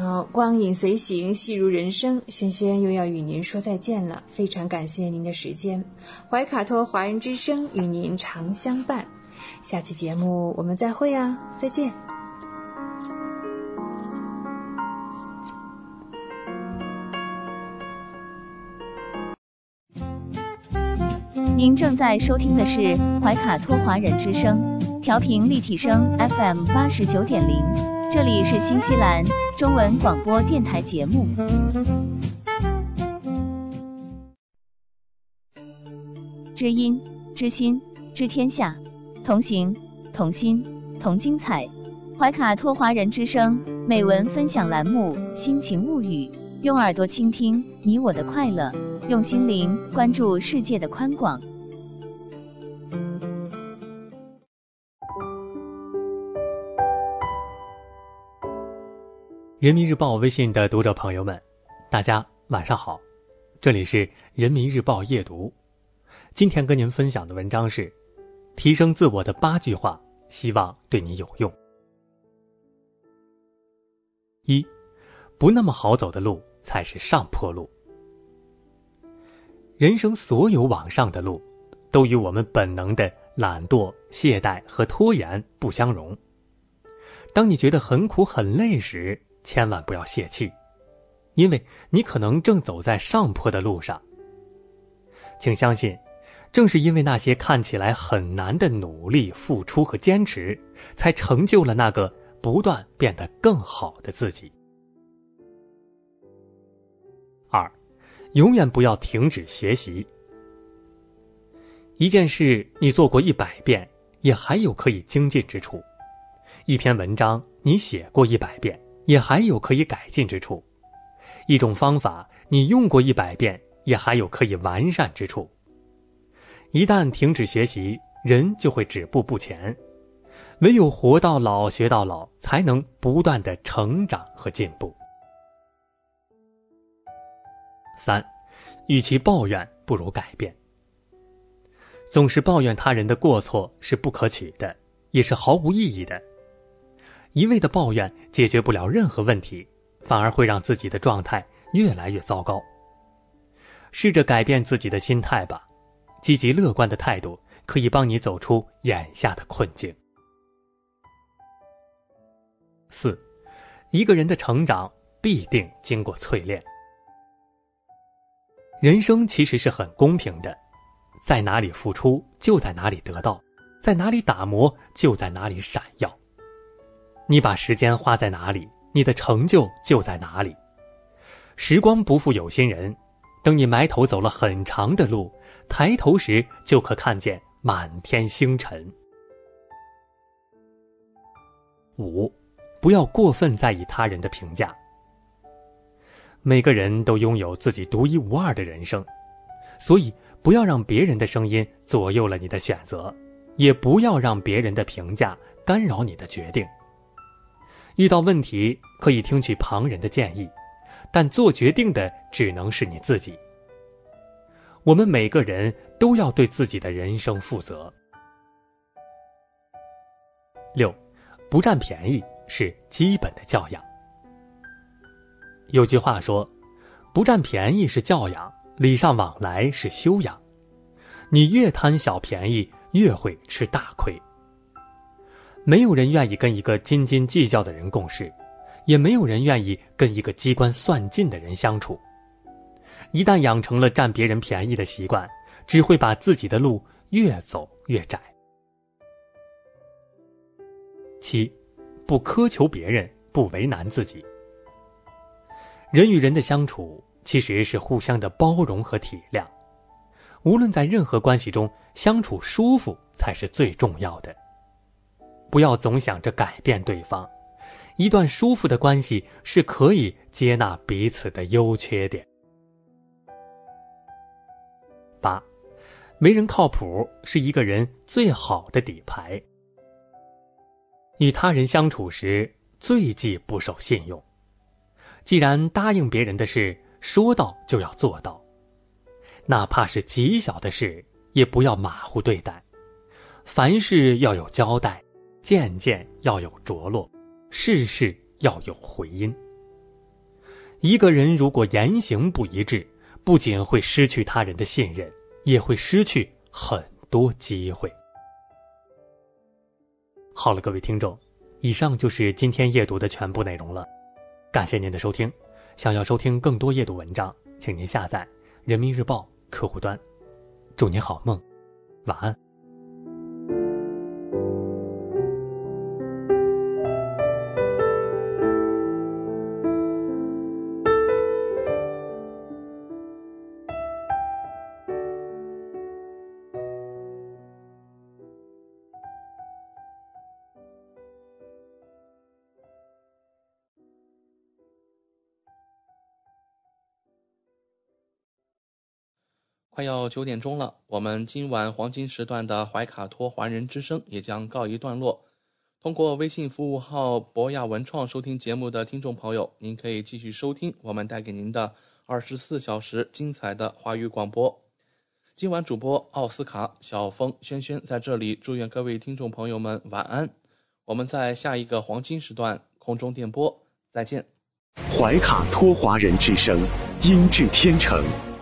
好，光影随行，戏如人生。轩轩又要与您说再见了，非常感谢您的时间。怀卡托华人之声与您常相伴，下期节目我们再会啊，再见。您正在收听的是怀卡托华人之声，调频立体声 FM 八十九点零，这里是新西兰中文广播电台节目。知音、知心、知天下，同行、同心、同精彩。怀卡托华人之声美文分享栏目《心情物语》，用耳朵倾听你我的快乐。用心灵关注世界的宽广。人民日报微信的读者朋友们，大家晚上好，这里是人民日报夜读。今天跟您分享的文章是提升自我的八句话，希望对你有用。一，不那么好走的路才是上坡路。人生所有往上的路，都与我们本能的懒惰、懈怠和拖延不相容。当你觉得很苦很累时，千万不要泄气，因为你可能正走在上坡的路上。请相信，正是因为那些看起来很难的努力、付出和坚持，才成就了那个不断变得更好的自己。二。永远不要停止学习。一件事你做过一百遍，也还有可以精进之处；一篇文章你写过一百遍，也还有可以改进之处；一种方法你用过一百遍，也还有可以完善之处。一旦停止学习，人就会止步不前。唯有活到老学到老，才能不断的成长和进步。三，与其抱怨，不如改变。总是抱怨他人的过错是不可取的，也是毫无意义的。一味的抱怨解决不了任何问题，反而会让自己的状态越来越糟糕。试着改变自己的心态吧，积极乐观的态度可以帮你走出眼下的困境。四，一个人的成长必定经过淬炼。人生其实是很公平的，在哪里付出就在哪里得到，在哪里打磨就在哪里闪耀。你把时间花在哪里，你的成就就在哪里。时光不负有心人，等你埋头走了很长的路，抬头时就可看见满天星辰。五，不要过分在意他人的评价。每个人都拥有自己独一无二的人生，所以不要让别人的声音左右了你的选择，也不要让别人的评价干扰你的决定。遇到问题可以听取旁人的建议，但做决定的只能是你自己。我们每个人都要对自己的人生负责。六，不占便宜是基本的教养。有句话说：“不占便宜是教养，礼尚往来是修养。”你越贪小便宜，越会吃大亏。没有人愿意跟一个斤斤计较的人共事，也没有人愿意跟一个机关算尽的人相处。一旦养成了占别人便宜的习惯，只会把自己的路越走越窄。七，不苛求别人，不为难自己。人与人的相处其实是互相的包容和体谅，无论在任何关系中，相处舒服才是最重要的。不要总想着改变对方，一段舒服的关系是可以接纳彼此的优缺点。八，没人靠谱是一个人最好的底牌。与他人相处时，最忌不守信用。既然答应别人的事说到就要做到，哪怕是极小的事，也不要马虎对待。凡事要有交代，件件要有着落，事事要有回音。一个人如果言行不一致，不仅会失去他人的信任，也会失去很多机会。好了，各位听众，以上就是今天夜读的全部内容了。感谢您的收听，想要收听更多夜读文章，请您下载人民日报客户端。祝您好梦，晚安。快要九点钟了，我们今晚黄金时段的怀卡托华人之声也将告一段落。通过微信服务号博雅文创收听节目的听众朋友，您可以继续收听我们带给您的二十四小时精彩的华语广播。今晚主播奥斯卡、小峰、轩轩在这里祝愿各位听众朋友们晚安。我们在下一个黄金时段空中电波再见。怀卡托华人之声，音质天成。